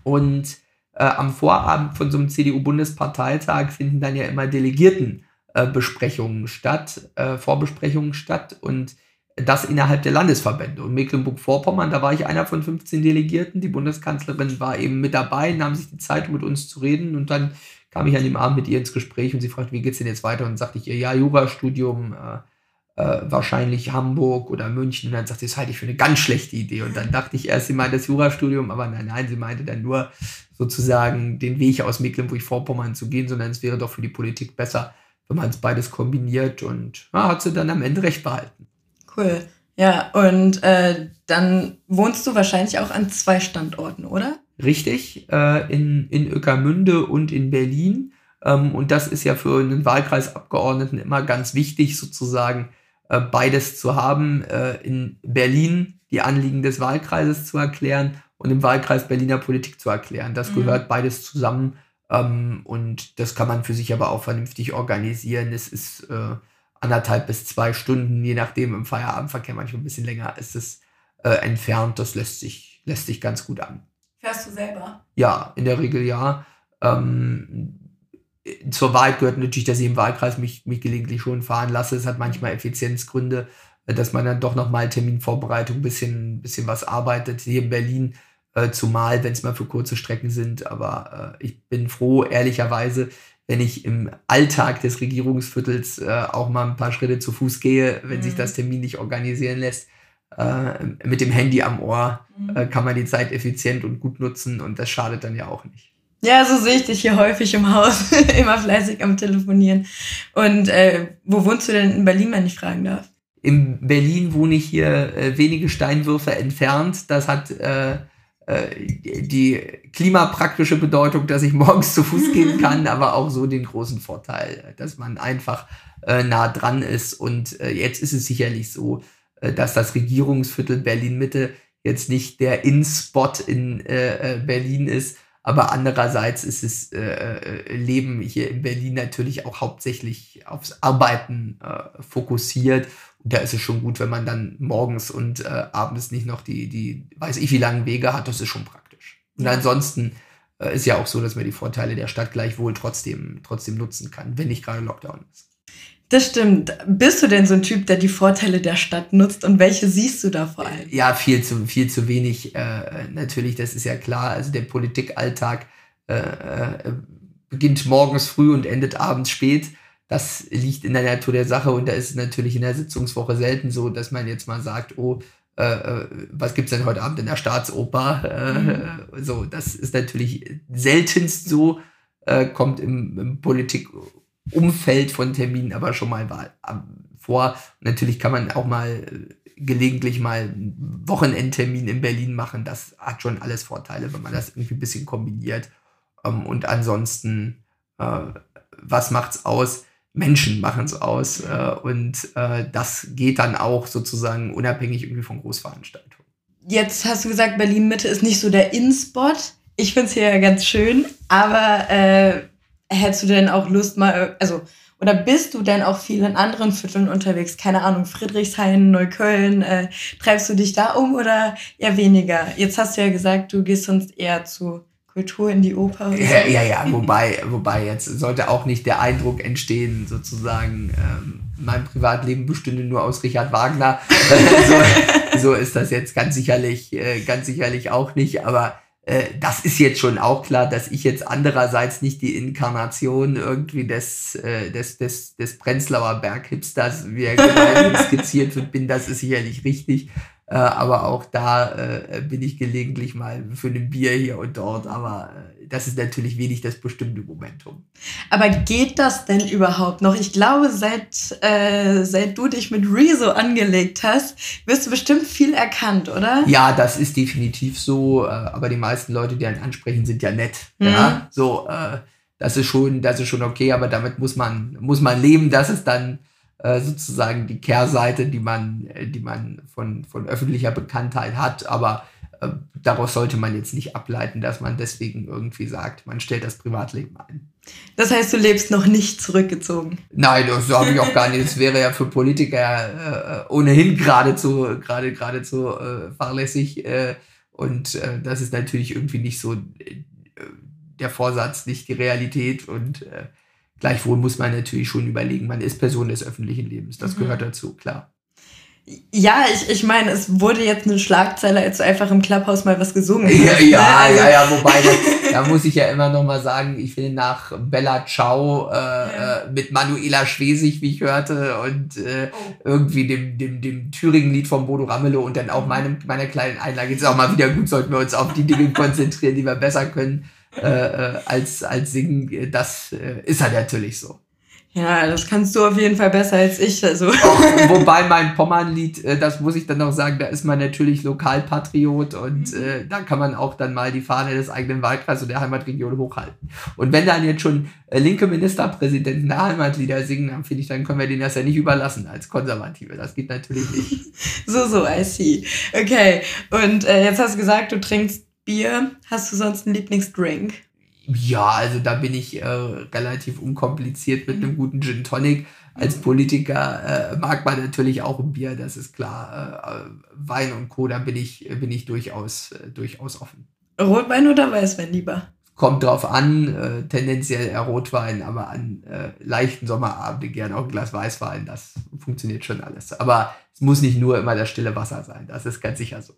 und äh, am Vorabend von so einem CDU-Bundesparteitag finden dann ja immer Delegiertenbesprechungen äh, statt, äh, Vorbesprechungen statt und das innerhalb der Landesverbände. Und Mecklenburg-Vorpommern, da war ich einer von 15 Delegierten. Die Bundeskanzlerin war eben mit dabei, nahm sich die Zeit, um mit uns zu reden. Und dann kam ich an dem Abend mit ihr ins Gespräch und sie fragte, wie geht's denn jetzt weiter? Und dann sagte ich ihr, ja, Jurastudium, äh, äh, wahrscheinlich Hamburg oder München. Und dann sagte sie, das halte ich für eine ganz schlechte Idee. Und dann dachte ich erst, sie meinte das Jurastudium, aber nein, nein, sie meinte dann nur sozusagen den Weg aus Mecklenburg-Vorpommern zu gehen, sondern es wäre doch für die Politik besser, wenn man es beides kombiniert. Und ja, hat sie dann am Ende recht behalten. Cool. Ja, und äh, dann wohnst du wahrscheinlich auch an zwei Standorten, oder? Richtig, äh, in, in Öckermünde und in Berlin. Ähm, und das ist ja für einen Wahlkreisabgeordneten immer ganz wichtig, sozusagen äh, beides zu haben, äh, in Berlin die Anliegen des Wahlkreises zu erklären und im Wahlkreis Berliner Politik zu erklären. Das mhm. gehört beides zusammen ähm, und das kann man für sich aber auch vernünftig organisieren. Es ist äh, anderthalb bis zwei Stunden, je nachdem im Feierabendverkehr manchmal ein bisschen länger ist es äh, entfernt. Das lässt sich, lässt sich ganz gut an. Fährst du selber? Ja, in der Regel ja. Ähm, zur Wahrheit gehört natürlich, dass ich im Wahlkreis mich, mich gelegentlich schon fahren lasse. Es hat manchmal Effizienzgründe, dass man dann doch nochmal Terminvorbereitung ein bisschen, bisschen was arbeitet. Hier in Berlin, äh, zumal, wenn es mal für kurze Strecken sind. Aber äh, ich bin froh, ehrlicherweise, wenn ich im Alltag des Regierungsviertels äh, auch mal ein paar Schritte zu Fuß gehe, wenn mhm. sich das Termin nicht organisieren lässt. Äh, mit dem Handy am Ohr mhm. Äh, kann man die Zeit effizient und gut nutzen und das schadet dann ja auch nicht. Ja, so sehe ich dich hier häufig im Haus, immer fleißig am Telefonieren. Und wo wohnst du denn in Berlin, wenn ich fragen darf? In Berlin wohne ich hier äh, wenige Steinwürfe entfernt. Das hat äh, die klimapraktische Bedeutung, dass ich morgens zu Fuß gehen kann, aber auch so den großen Vorteil, dass man einfach äh, nah dran ist. Und äh, jetzt ist es sicherlich so, äh, dass das Regierungsviertel Berlin-Mitte jetzt nicht der In-Spot in äh, äh, Berlin ist, aber andererseits ist das äh, äh, Leben hier in Berlin natürlich auch hauptsächlich aufs Arbeiten äh, fokussiert. Da ist es schon gut, wenn man dann morgens und äh, abends nicht noch die, die, weiß ich, wie langen Wege hat. Das ist schon praktisch. Und ansonsten äh, ist ja auch so, dass man die Vorteile der Stadt gleichwohl trotzdem, trotzdem nutzen kann, wenn nicht gerade Lockdown ist. Das stimmt. Bist du denn so ein Typ, der die Vorteile der Stadt nutzt und welche siehst du da vor allem? Ja, viel zu, viel zu wenig. Äh, natürlich, das ist ja klar. Also der Politikalltag äh, äh, beginnt morgens früh und endet abends spät. Das liegt in der Natur der Sache und da ist es natürlich in der Sitzungswoche selten so, dass man jetzt mal sagt, oh, äh, äh was gibt's denn heute Abend in der Staatsoper? Äh, mhm. So, das ist natürlich seltenst so, äh, kommt im, im Politikumfeld von Terminen aber schon mal vor. natürlich kann man auch mal äh, gelegentlich mal einen Wochenendtermin in Berlin machen. Das hat schon alles Vorteile, wenn man das irgendwie ein bisschen kombiniert. Ähm, und ansonsten, äh, was macht's aus? Menschen machen es aus. Äh, und äh, das geht dann auch sozusagen unabhängig irgendwie von Großveranstaltungen. Jetzt hast du gesagt, Berlin-Mitte ist nicht so der In-Spot. Ich finde es hier ja ganz schön, aber äh, hättest du denn auch Lust mal, also, oder bist du denn auch viel in anderen Vierteln unterwegs? Keine Ahnung, Friedrichshain, Neukölln, äh, treibst du dich da um oder eher weniger? Jetzt hast du ja gesagt, du gehst sonst eher zu Kultur in die Oper. Ja, ja, ja, wobei, wobei jetzt sollte auch nicht der Eindruck entstehen, sozusagen, ähm, mein Privatleben bestünde nur aus Richard Wagner. so, so ist das jetzt ganz sicherlich, äh, ganz sicherlich auch nicht, aber äh, das ist jetzt schon auch klar, dass ich jetzt andererseits nicht die Inkarnation irgendwie des, äh, des, des, des Prenzlauer Berghipsters, wie er gerade skizziert wird, bin, das ist sicherlich richtig. Äh, aber auch da äh, bin ich gelegentlich mal für ein Bier hier und dort. Aber äh, das ist natürlich wenig das bestimmte Momentum. Aber geht das denn überhaupt noch? Ich glaube, seit, äh, seit du dich mit Rezo angelegt hast, wirst du bestimmt viel erkannt, oder? Ja, das ist definitiv so. Äh, aber die meisten Leute, die einen ansprechen, sind ja nett. Mhm. Ja? So, das ist schon, das ist schon okay, aber damit muss man, muss man leben, dass es dann sozusagen die Kehrseite, die man, äh, die man von, von öffentlicher Bekanntheit hat. Aber äh, daraus sollte man jetzt nicht ableiten, dass man deswegen irgendwie sagt, man stellt das Privatleben ein. Das heißt, du lebst noch nicht zurückgezogen? Nein, das habe ich auch gar nicht. Das wäre ja für Politiker äh, ohnehin geradezu, gerade, geradezu äh, fahrlässig. Äh, und äh, das ist natürlich irgendwie nicht so der Vorsatz, nicht die Realität. Und äh, Gleichwohl muss man natürlich schon überlegen, man ist Person des öffentlichen Lebens. Das mhm. gehört dazu, klar. Ja, ich, ich meine, es wurde jetzt eine Schlagzeile, als du einfach im Clubhouse mal was gesungen hast. Ja, ja, also, ja, ja, wobei, das, da muss ich ja immer noch mal sagen, ich finde nach Bella Ciao äh, ja. Äh, mit Manuela Schwesig, wie ich hörte, und äh, oh. irgendwie dem, dem, dem Thüringen-Lied von Bodo Ramelow und dann auch mhm. meinem, meiner kleinen Einlage, jetzt auch mal wieder gut, sollten wir uns auf die Dinge konzentrieren, die wir besser können äh, äh, als, als singen, das äh, ist halt natürlich so. Ja, das kannst du auf jeden Fall besser als ich. Also. Auch, wobei mein Pommernlied, äh, das muss ich dann noch sagen, da ist man natürlich Lokalpatriot und mhm. äh, da kann man auch dann mal die Fahne des eigenen Wahlkreises und der Heimatregion hochhalten. Und wenn dann jetzt schon äh, linke Ministerpräsidenten der Heimatlieder singen, dann finde ich, dann können wir denen das ja nicht überlassen als Konservative. Das geht natürlich nicht. so, so, I see. Okay, und äh, jetzt hast du gesagt, du trinkst Bier. Hast du sonst einen Lieblingsdrink? Ja, also da bin ich äh, relativ unkompliziert mit einem guten Gin Tonic. Als Politiker äh, mag man natürlich auch ein Bier, das ist klar. Äh, Wein und Co., da bin ich, bin ich durchaus, äh, durchaus offen. Rotwein oder Weißwein lieber? Kommt drauf an, äh, tendenziell eher Rotwein, aber an äh, leichten Sommerabenden gerne auch ein Glas Weißwein. Das funktioniert schon alles. Aber es muss nicht nur immer das stille Wasser sein, das ist ganz sicher so.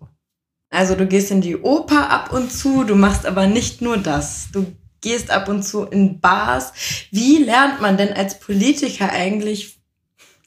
Also du gehst in die Oper ab und zu, du machst aber nicht nur das. Du gehst ab und zu in Bars. Wie lernt man denn als Politiker eigentlich,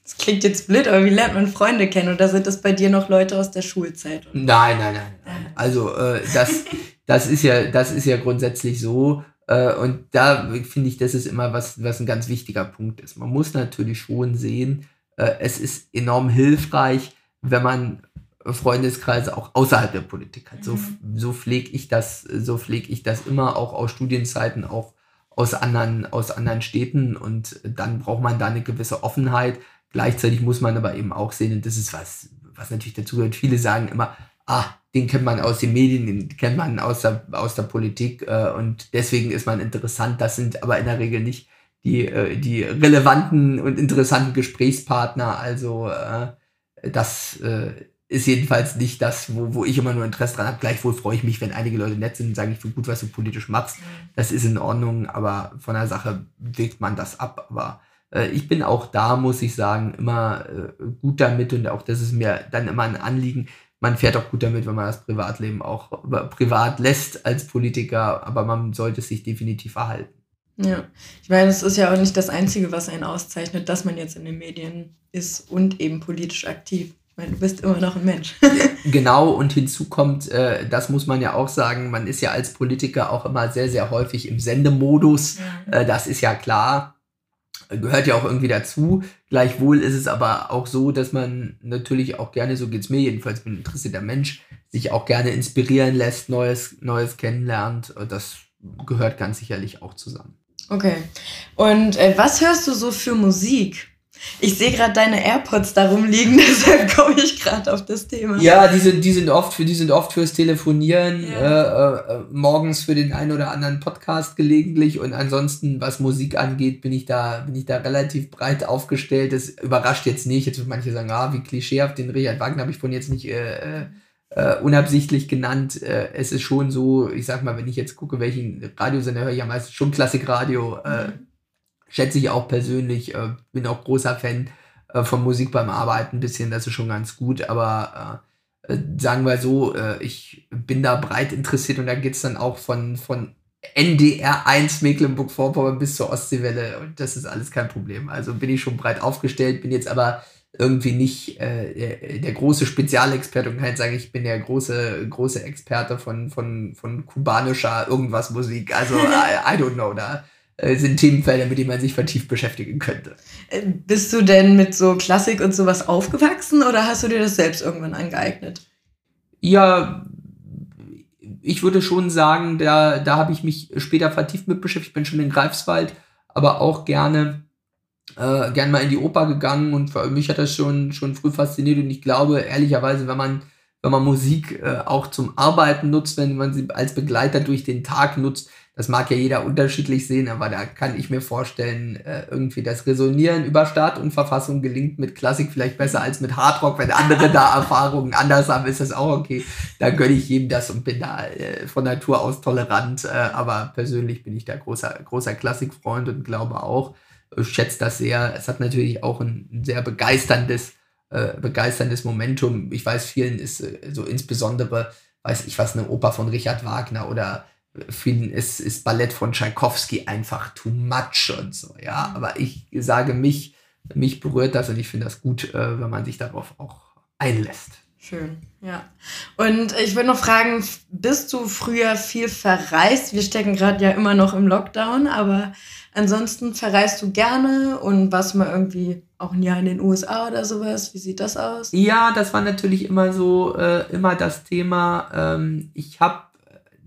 das klingt jetzt blöd, aber wie lernt man Freunde kennen? Oder sind das bei dir noch Leute aus der Schulzeit? Nein, nein, nein. nein. Also äh, das, das, ist ja, das ist ja grundsätzlich so. Äh, und da finde ich, das ist immer was, was ein ganz wichtiger Punkt ist. Man muss natürlich schon sehen, äh, es ist enorm hilfreich, wenn man Freundeskreise auch außerhalb der Politik hat. So, mhm. so pflege ich das, so pflege ich das immer auch aus Studienzeiten, auch aus anderen, aus anderen Städten und dann braucht man da eine gewisse Offenheit. Gleichzeitig muss man aber eben auch sehen, und das ist was, was natürlich dazu gehört. Viele sagen immer, ah, den kennt man aus den Medien, den kennt man aus der, aus der Politik äh, und deswegen ist man interessant. Das sind aber in der Regel nicht die, äh, die relevanten und interessanten Gesprächspartner. Also äh, das äh, ist jedenfalls nicht das, wo, wo ich immer nur Interesse dran habe. Gleichwohl freue ich mich, wenn einige Leute nett sind und sagen, ich finde gut, was du politisch machst. Mhm. Das ist in Ordnung, aber von der Sache wägt man das ab. Aber äh, ich bin auch da, muss ich sagen, immer äh, gut damit und auch das ist mir dann immer ein Anliegen. Man fährt auch gut damit, wenn man das Privatleben auch privat lässt als Politiker, aber man sollte sich definitiv verhalten. Ja, ich meine, es ist ja auch nicht das Einzige, was einen auszeichnet, dass man jetzt in den Medien ist und eben politisch aktiv. Meine, du bist immer noch ein Mensch. genau, und hinzu kommt, äh, das muss man ja auch sagen, man ist ja als Politiker auch immer sehr, sehr häufig im Sendemodus. Ja. Äh, das ist ja klar gehört ja auch irgendwie dazu. Gleichwohl ist es aber auch so, dass man natürlich auch gerne, so geht es mir jedenfalls, bin ein interessierter Mensch, sich auch gerne inspirieren lässt, Neues, Neues kennenlernt. Das gehört ganz sicherlich auch zusammen. Okay. Und äh, was hörst du so für Musik? Ich sehe gerade deine AirPods darum liegen, deshalb komme ich gerade auf das Thema. Ja, die sind, die sind oft für, die sind oft fürs Telefonieren, ja. äh, äh, morgens für den einen oder anderen Podcast gelegentlich und ansonsten, was Musik angeht, bin ich da, bin ich da relativ breit aufgestellt. Das überrascht jetzt nicht. Jetzt wird manche sagen, ah, wie klischeehaft, den Richard Wagner habe ich von jetzt nicht äh, äh, unabsichtlich genannt. Äh, es ist schon so, ich sag mal, wenn ich jetzt gucke, welchen Radiosender höre ich am meisten, schon Klassikradio. Äh, mhm schätze ich auch persönlich, äh, bin auch großer Fan äh, von Musik beim Arbeiten, ein bisschen, das ist schon ganz gut, aber äh, äh sagen wir so, äh, ich bin da breit interessiert und da geht es dann auch von, von NDR 1 Mecklenburg-Vorpommern bis zur Ostseewelle und das ist alles kein Problem. Also bin ich schon breit aufgestellt, bin jetzt aber irgendwie nicht äh, der, große Spezialexperte und kann jetzt sagen, ich bin der große, große Experte von, von, von kubanischer irgendwas Musik. Also I, I don't know, da sind Themenfelder, mit denen man sich vertieft beschäftigen könnte. Äh, bist du denn mit so Klassik und sowas aufgewachsen oder hast du dir das selbst irgendwann angeeignet? Ja, ich würde schon sagen, da, da habe ich mich später vertieft mit beschäftigt. Ich bin schon in Greifswald, aber auch gerne, äh, gerne mal in die Oper gegangen und mich hat das schon, schon früh fasziniert und ich glaube, ehrlicherweise, wenn man, wenn man Musik äh, auch zum Arbeiten nutzt, wenn man sie als Begleiter durch den Tag nutzt, das mag ja jeder unterschiedlich sehen, aber da kann ich mir vorstellen, äh, irgendwie das Resonieren über Staat und Verfassung gelingt mit Klassik vielleicht besser als mit Hardrock. Wenn andere da Erfahrungen anders haben, ist das auch okay. Da gönne ich jedem das und bin da äh, von Natur aus tolerant. Äh, aber persönlich bin ich da großer, großer Klassikfreund und glaube auch, schätze das sehr. Es hat natürlich auch ein sehr begeisterndes, begeisterndes Momentum. Ich weiß, vielen ist so insbesondere, weiß ich was, eine Oper von Richard Wagner oder vielen ist, ist Ballett von Tschaikowski einfach too much und so, ja. Mhm. Aber ich sage mich, mich berührt das und ich finde das gut, äh, wenn man sich darauf auch einlässt. Schön, ja. Und ich würde noch fragen, bist du früher viel verreist? Wir stecken gerade ja immer noch im Lockdown, aber ansonsten verreist du gerne und warst mal irgendwie auch ein Jahr in den USA oder sowas? Wie sieht das aus? Ja, das war natürlich immer so, äh, immer das Thema. Ähm, ich habe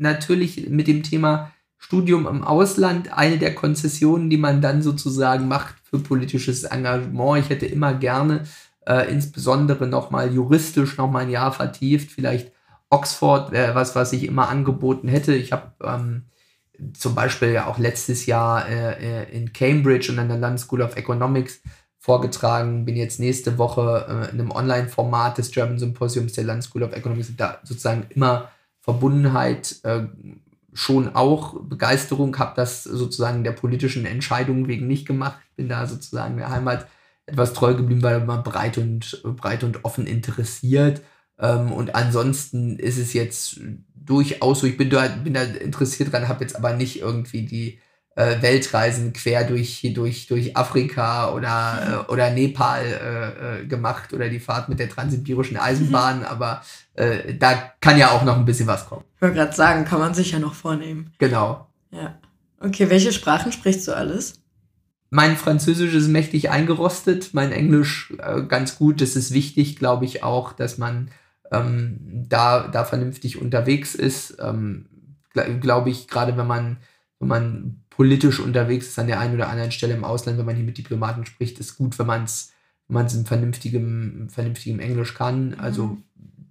natürlich mit dem Thema Studium im Ausland eine der Konzessionen, die man dann sozusagen macht für politisches Engagement. Ich hätte immer gerne äh, insbesondere nochmal juristisch nochmal ein Jahr vertieft, vielleicht Oxford wäre was, was ich immer angeboten hätte. Ich habe ähm, zum Beispiel ja auch letztes Jahr äh, äh, in Cambridge und an der London School of Economics vorgetragen, bin jetzt nächste Woche äh, in einem Online-Format des German Symposiums der London School of Economics, da sozusagen immer Verbundenheit, äh, schon auch Begeisterung, habe das sozusagen der politischen Entscheidung wegen nicht gemacht, bin da sozusagen der Heimat etwas treu geblieben, weil man breit und breit und offen interessiert. Ähm, und ansonsten ist es jetzt durchaus so, ich bin da, bin da interessiert dran, habe jetzt aber nicht irgendwie die äh, Weltreisen quer durch, durch, durch Afrika oder, äh, oder Nepal äh, äh, gemacht oder die Fahrt mit der transsibirischen Eisenbahn, mhm. aber äh, da kann ja auch noch ein bisschen was kommen. Ich wollte gerade sagen, kann man sich ja noch vornehmen. Genau. Ja. Okay, welche Sprachen sprichst du alles? Mein Französisch ist mächtig eingerostet, mein Englisch äh, ganz gut. Das ist wichtig, glaube ich, auch, dass man ähm, da, da vernünftig unterwegs ist. Ähm, glaube ich, gerade wenn man, wenn man politisch unterwegs ist an der einen oder anderen Stelle im Ausland, wenn man hier mit Diplomaten spricht, ist gut, wenn man es wenn man es in vernünftigem, vernünftigem Englisch kann. Also mhm.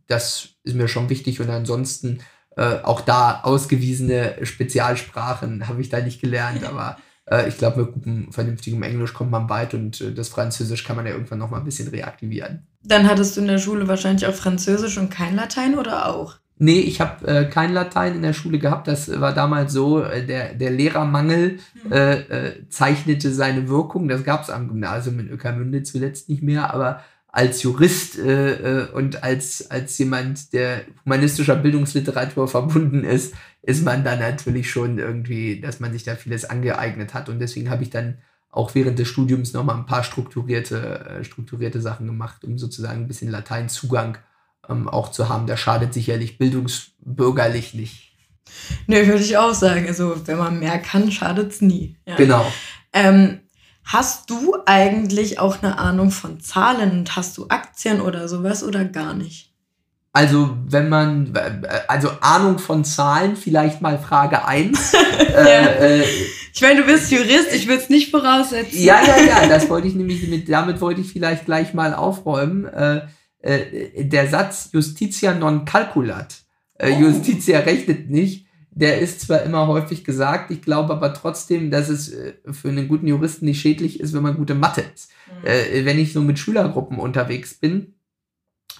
das ist mir schon wichtig und ansonsten äh, auch da ausgewiesene Spezialsprachen habe ich da nicht gelernt, aber äh, ich glaube, mit gutem, vernünftigem Englisch kommt man weit und äh, das Französisch kann man ja irgendwann noch mal ein bisschen reaktivieren. Dann hattest du in der Schule wahrscheinlich auch Französisch und kein Latein oder auch? Nee, ich habe äh, kein Latein in der Schule gehabt. Das war damals so, äh, der, der Lehrermangel mhm. äh, äh, zeichnete seine Wirkung. Das gab es am Gymnasium in Öckermünde zuletzt nicht mehr, aber als Jurist äh, äh, und als, als jemand, der humanistischer Bildungsliteratur verbunden ist, ist man dann natürlich schon irgendwie, dass man sich da vieles angeeignet hat. Und deswegen habe ich dann auch während des Studiums nochmal ein paar strukturierte, äh, strukturierte Sachen gemacht, um sozusagen ein bisschen Lateinzugang ähm, auch zu haben. Das schadet sicherlich bildungsbürgerlich nicht. Nö, würde ich auch sagen. Also, wenn man mehr kann, schadet es nie. Ja. Genau. Ähm, Hast du eigentlich auch eine Ahnung von Zahlen und hast du Aktien oder sowas oder gar nicht? Also, wenn man, also Ahnung von Zahlen, vielleicht mal Frage 1. ja. äh, äh, ich meine, du bist Jurist, ich würde es nicht voraussetzen. Ja, ja, ja, das wollte ich nämlich, mit, damit wollte ich vielleicht gleich mal aufräumen. Äh, äh, der Satz Justitia non calculat, äh, oh. Justitia rechnet nicht, der ist zwar immer häufig gesagt, ich glaube aber trotzdem, dass es äh, für einen guten Juristen nicht schädlich ist, wenn man gute Mathe ist. Mhm. Äh, wenn ich so mit Schülergruppen unterwegs bin,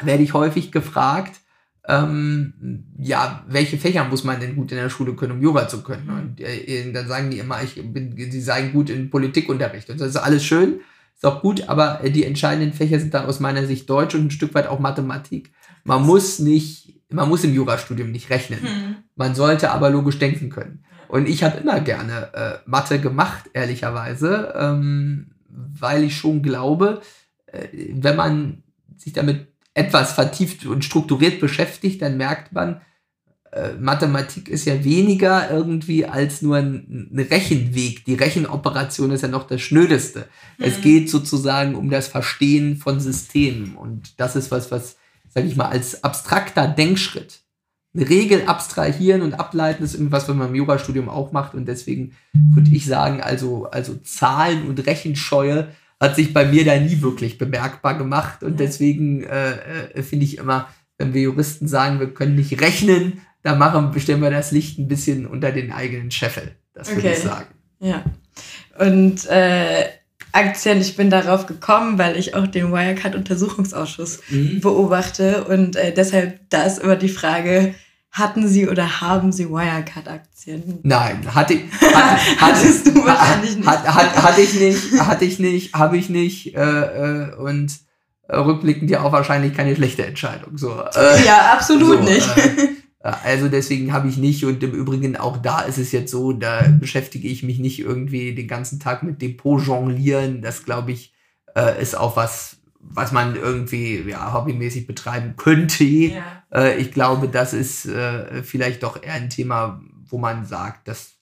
werde ich häufig gefragt, ähm, ja, welche Fächer muss man denn gut in der Schule können, um Yoga zu können? Mhm. Und äh, dann sagen die immer, ich bin, sie seien gut in Politikunterricht. Und das ist alles schön, ist auch gut, aber äh, die entscheidenden Fächer sind dann aus meiner Sicht Deutsch und ein Stück weit auch Mathematik. Man muss nicht man muss im Jurastudium nicht rechnen. Hm. Man sollte aber logisch denken können. Und ich habe immer gerne äh, Mathe gemacht, ehrlicherweise, ähm, weil ich schon glaube, äh, wenn man sich damit etwas vertieft und strukturiert beschäftigt, dann merkt man, Mathematik ist ja weniger irgendwie als nur ein, ein, Rechenweg. Die Rechenoperation ist ja noch das Schnödeste. Mhm. Es geht sozusagen um das Verstehen von Systemen. Und das ist was, was sage ich mal, als abstrakter Denkschritt. Eine Regel abstrahieren und ableiten ist irgendwas, was man im Jurastudium auch macht. Und deswegen würde ich sagen, also, also Zahlen und Rechenscheue hat sich bei mir da nie wirklich bemerkbar gemacht. Und deswegen äh, äh, finde ich immer, wenn wir Juristen sagen, wir können nicht rechnen, da machen, stellen wir das Licht ein bisschen unter den eigenen Scheffel. Das würde okay. ich sagen. Ja. Und äh, Aktien. Ich bin darauf gekommen, weil ich auch den Wirecard-Untersuchungsausschuss mhm. beobachte. Und äh, deshalb, da ist immer die Frage, hatten Sie oder haben Sie Wirecard-Aktien? Nein, hatte, hatte, hattest du wahrscheinlich nicht. Hat, hat, hatte ich nicht, hatte ich nicht, habe ich nicht. Äh, äh, und äh, rückblickend ja auch wahrscheinlich keine schlechte Entscheidung. So, äh, ja, absolut so, nicht. Äh, also deswegen habe ich nicht und im Übrigen auch da ist es jetzt so, da beschäftige ich mich nicht irgendwie den ganzen Tag mit Depot jonglieren. Das glaube ich äh, ist auch was, was man irgendwie ja, hobbymäßig betreiben könnte. Ja. Äh, ich glaube, das ist äh, vielleicht doch eher ein Thema, wo man sagt, das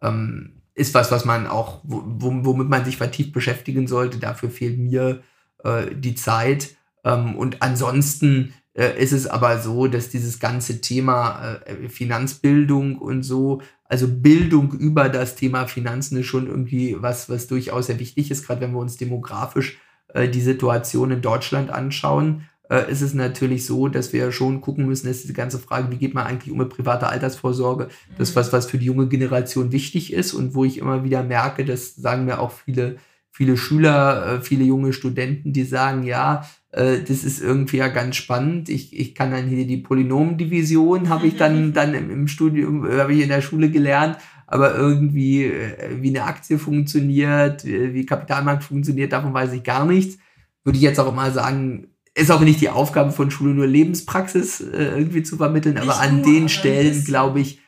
ähm, ist was, was man auch, womit man sich vertieft beschäftigen sollte. Dafür fehlt mir äh, die Zeit. Ähm, und ansonsten äh, ist es aber so, dass dieses ganze Thema äh, Finanzbildung und so, also Bildung über das Thema Finanzen ist schon irgendwie was, was durchaus sehr wichtig ist, gerade wenn wir uns demografisch äh, die Situation in Deutschland anschauen. Äh, ist es natürlich so, dass wir schon gucken müssen, dass diese ganze Frage, wie geht man eigentlich um mit privater Altersvorsorge, das ist was, was für die junge Generation wichtig ist und wo ich immer wieder merke, das sagen mir auch viele, viele Schüler, äh, viele junge Studenten, die sagen, ja, äh, das ist irgendwie ja ganz spannend. Ich, ich kann dann hier die Polynomdivision, habe ich dann, dann im, Studium, äh, habe ich in der Schule gelernt, aber irgendwie, wie eine Aktie funktioniert, wie Kapitalmarkt funktioniert, davon weiß ich gar nichts. Würde ich jetzt auch mal sagen, ist auch nicht die Aufgabe von Schule, nur Lebenspraxis irgendwie zu vermitteln, aber an den Stellen, glaube ich,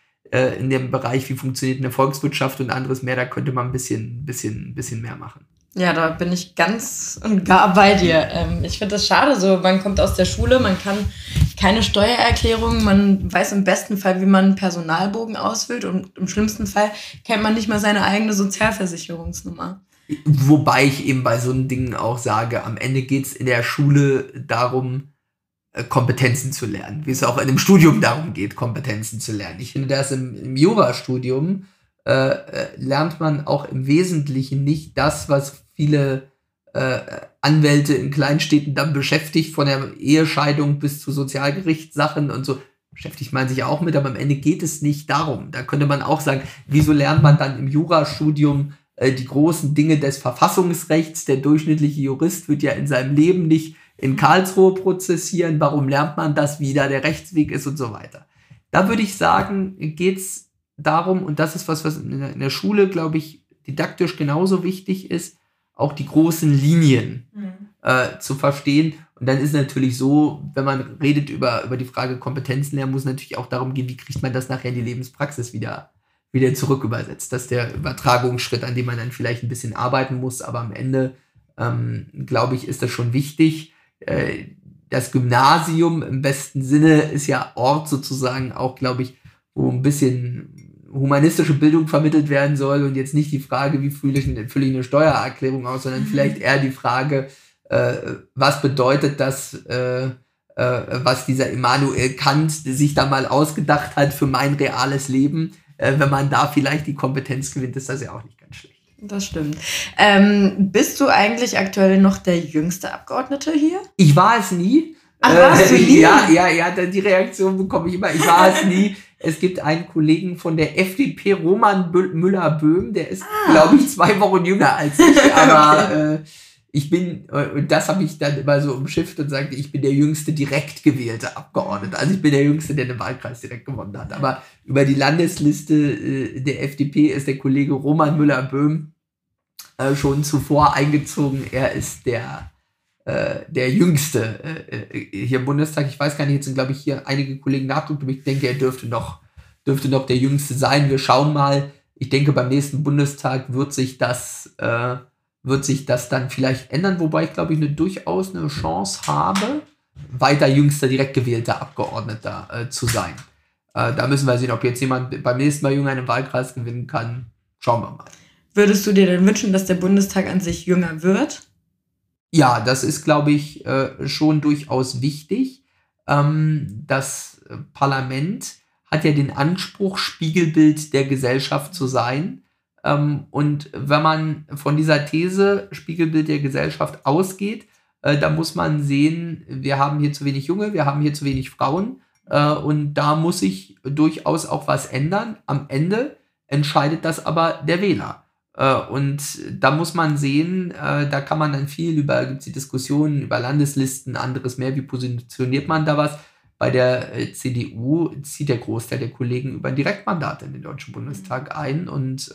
in dem Bereich, wie funktioniert eine Volkswirtschaft und anderes mehr, da könnte man ein bisschen, bisschen, bisschen mehr machen. Ja, da bin ich ganz und gar bei dir. Ähm, ich finde das schade, so man kommt aus der Schule, man kann keine Steuererklärung, man weiß im besten Fall, wie man einen Personalbogen ausfüllt und im schlimmsten Fall kennt man nicht mal seine eigene Sozialversicherungsnummer. Wobei ich eben bei so einem Ding auch sage, am Ende geht es in der Schule darum, äh, Kompetenzen zu lernen, wie es auch in einem Studium darum geht, Kompetenzen zu lernen. Ich finde das im, im Jurastudium äh, äh, lernt man auch im Wesentlichen nicht das, was viele äh, Anwälte in Kleinstädten dann beschäftigt, von der Ehescheidung bis zu Sozialgerichtssachen und so beschäftigt man sich auch mit, aber am Ende geht es nicht darum. Da könnte man auch sagen, wieso lernt man dann im Jurastudium äh, die großen Dinge des Verfassungsrechts? Der durchschnittliche Jurist wird ja in seinem Leben nicht in Karlsruhe prozessieren. Warum lernt man das, wie da der Rechtsweg ist und so weiter? Da würde ich sagen, geht es darum, und das ist was, was in der Schule, glaube ich, didaktisch genauso wichtig ist, auch die großen Linien mhm. äh, zu verstehen. Und dann ist natürlich so, wenn man redet über, über die Frage Kompetenzen lernen, muss natürlich auch darum gehen, wie kriegt man das nachher in die Lebenspraxis wieder, wieder zurück übersetzt. Das ist der Übertragungsschritt, an dem man dann vielleicht ein bisschen arbeiten muss, aber am Ende, ähm, glaube ich, ist das schon wichtig. Äh, das Gymnasium im besten Sinne ist ja Ort sozusagen auch, glaube ich, wo ein bisschen humanistische Bildung vermittelt werden soll und jetzt nicht die Frage, wie fühle ich, fülle ich eine Steuererklärung aus, sondern mhm. vielleicht eher die Frage, äh, was bedeutet das, äh, äh, was dieser Immanuel Kant sich da mal ausgedacht hat für mein reales Leben. Äh, wenn man da vielleicht die Kompetenz gewinnt, ist das ja auch nicht ganz schlecht. Das stimmt. Ähm, bist du eigentlich aktuell noch der jüngste Abgeordnete hier? Ich war es nie. Ach, warst du äh, nie? Ja, ja, ja, die Reaktion bekomme ich immer. Ich war es nie. Es gibt einen Kollegen von der FDP, Roman Müller-Böhm, der ist, ah. glaube ich, zwei Wochen jünger als ich, aber okay. äh, ich bin, äh, und das habe ich dann immer so umschifft und sagte, ich bin der jüngste direkt gewählte Abgeordnete. Also ich bin der jüngste, der den Wahlkreis direkt gewonnen hat. Aber über die Landesliste äh, der FDP ist der Kollege Roman Müller-Böhm äh, schon zuvor eingezogen. Er ist der äh, der Jüngste äh, äh, hier im Bundestag. Ich weiß gar nicht, jetzt sind, glaube ich, hier einige Kollegen nachdruckt, aber ich denke, er dürfte noch, dürfte noch der Jüngste sein. Wir schauen mal. Ich denke, beim nächsten Bundestag wird sich das, äh, wird sich das dann vielleicht ändern, wobei ich, glaube ich, eine, durchaus eine Chance habe, weiter jüngster direkt gewählter Abgeordneter äh, zu sein. Äh, da müssen wir sehen, ob jetzt jemand beim nächsten Mal jünger einen Wahlkreis gewinnen kann. Schauen wir mal. Würdest du dir denn wünschen, dass der Bundestag an sich jünger wird? Ja, das ist, glaube ich, äh, schon durchaus wichtig. Ähm, das Parlament hat ja den Anspruch, Spiegelbild der Gesellschaft zu sein. Ähm, und wenn man von dieser These Spiegelbild der Gesellschaft ausgeht, äh, da muss man sehen, wir haben hier zu wenig Junge, wir haben hier zu wenig Frauen. Äh, und da muss sich durchaus auch was ändern. Am Ende entscheidet das aber der Wähler. Äh, und da muss man sehen, äh, da kann man dann viel über, gibt es die Diskussionen über Landeslisten, anderes mehr, wie positioniert man da was. Bei der äh, CDU zieht der Großteil der Kollegen über ein Direktmandat in den Deutschen Bundestag ein und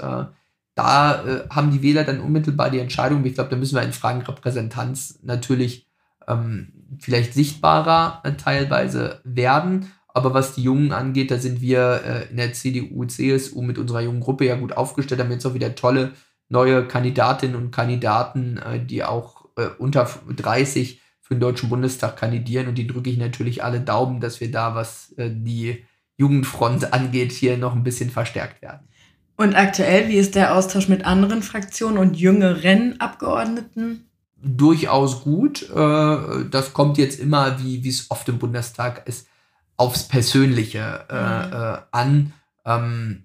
da äh, haben die Wähler dann unmittelbar die Entscheidung. Ich glaube, da müssen wir in Fragen Repräsentanz natürlich ähm, vielleicht sichtbarer äh, teilweise werden. Aber was die Jungen angeht, da sind wir äh, in der CDU, CSU mit unserer jungen Gruppe ja gut aufgestellt, haben jetzt auch wieder tolle neue Kandidatinnen und Kandidaten, äh, die auch äh, unter 30 für den Deutschen Bundestag kandidieren. Und die drücke ich natürlich alle Daumen, dass wir da, was äh, die Jugendfront angeht, hier noch ein bisschen verstärkt werden. Und aktuell, wie ist der Austausch mit anderen Fraktionen und jüngeren Abgeordneten? Durchaus gut. Äh, das kommt jetzt immer, wie es oft im Bundestag ist, aufs Persönliche äh, mhm. äh, an. Ähm,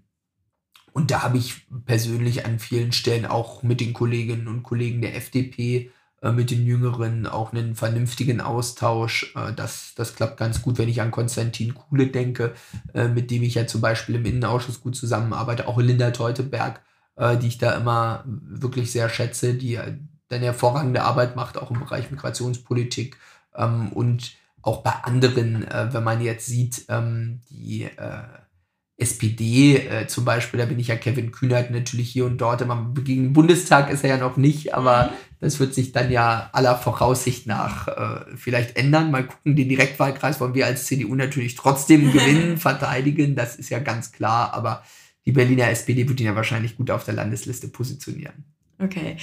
und da habe ich persönlich an vielen Stellen auch mit den Kolleginnen und Kollegen der FDP, äh, mit den Jüngeren auch einen vernünftigen Austausch. Äh, das, das klappt ganz gut, wenn ich an Konstantin Kuhle denke, äh, mit dem ich ja zum Beispiel im Innenausschuss gut zusammenarbeite. Auch Linda Teuteberg, äh, die ich da immer wirklich sehr schätze, die dann hervorragende Arbeit macht, auch im Bereich Migrationspolitik. Ähm, und auch bei anderen, äh, wenn man jetzt sieht, ähm, die äh, SPD äh, zum Beispiel, da bin ich ja Kevin Kühnert natürlich hier und dort immer gegen den Bundestag ist er ja noch nicht, aber mhm. das wird sich dann ja aller Voraussicht nach äh, vielleicht ändern. Mal gucken, den Direktwahlkreis wollen wir als CDU natürlich trotzdem gewinnen, verteidigen, das ist ja ganz klar, aber die Berliner SPD wird ihn ja wahrscheinlich gut auf der Landesliste positionieren. Okay.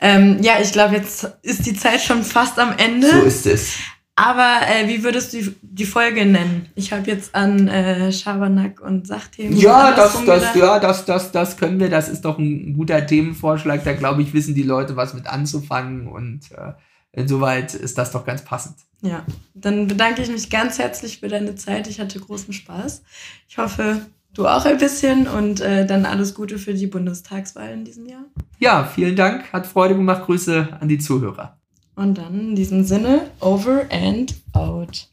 Ähm, ja, ich glaube, jetzt ist die Zeit schon fast am Ende. So ist es. Aber äh, wie würdest du die Folge nennen? Ich habe jetzt an äh, Schabernack und Sachthemen. Ja, das, das, ja das, das, das können wir. Das ist doch ein guter Themenvorschlag. Da glaube ich, wissen die Leute, was mit anzufangen. Und äh, insoweit ist das doch ganz passend. Ja, dann bedanke ich mich ganz herzlich für deine Zeit. Ich hatte großen Spaß. Ich hoffe, du auch ein bisschen. Und äh, dann alles Gute für die Bundestagswahl in diesem Jahr. Ja, vielen Dank. Hat Freude gemacht. Grüße an die Zuhörer. Und dann in diesem Sinne, over and out.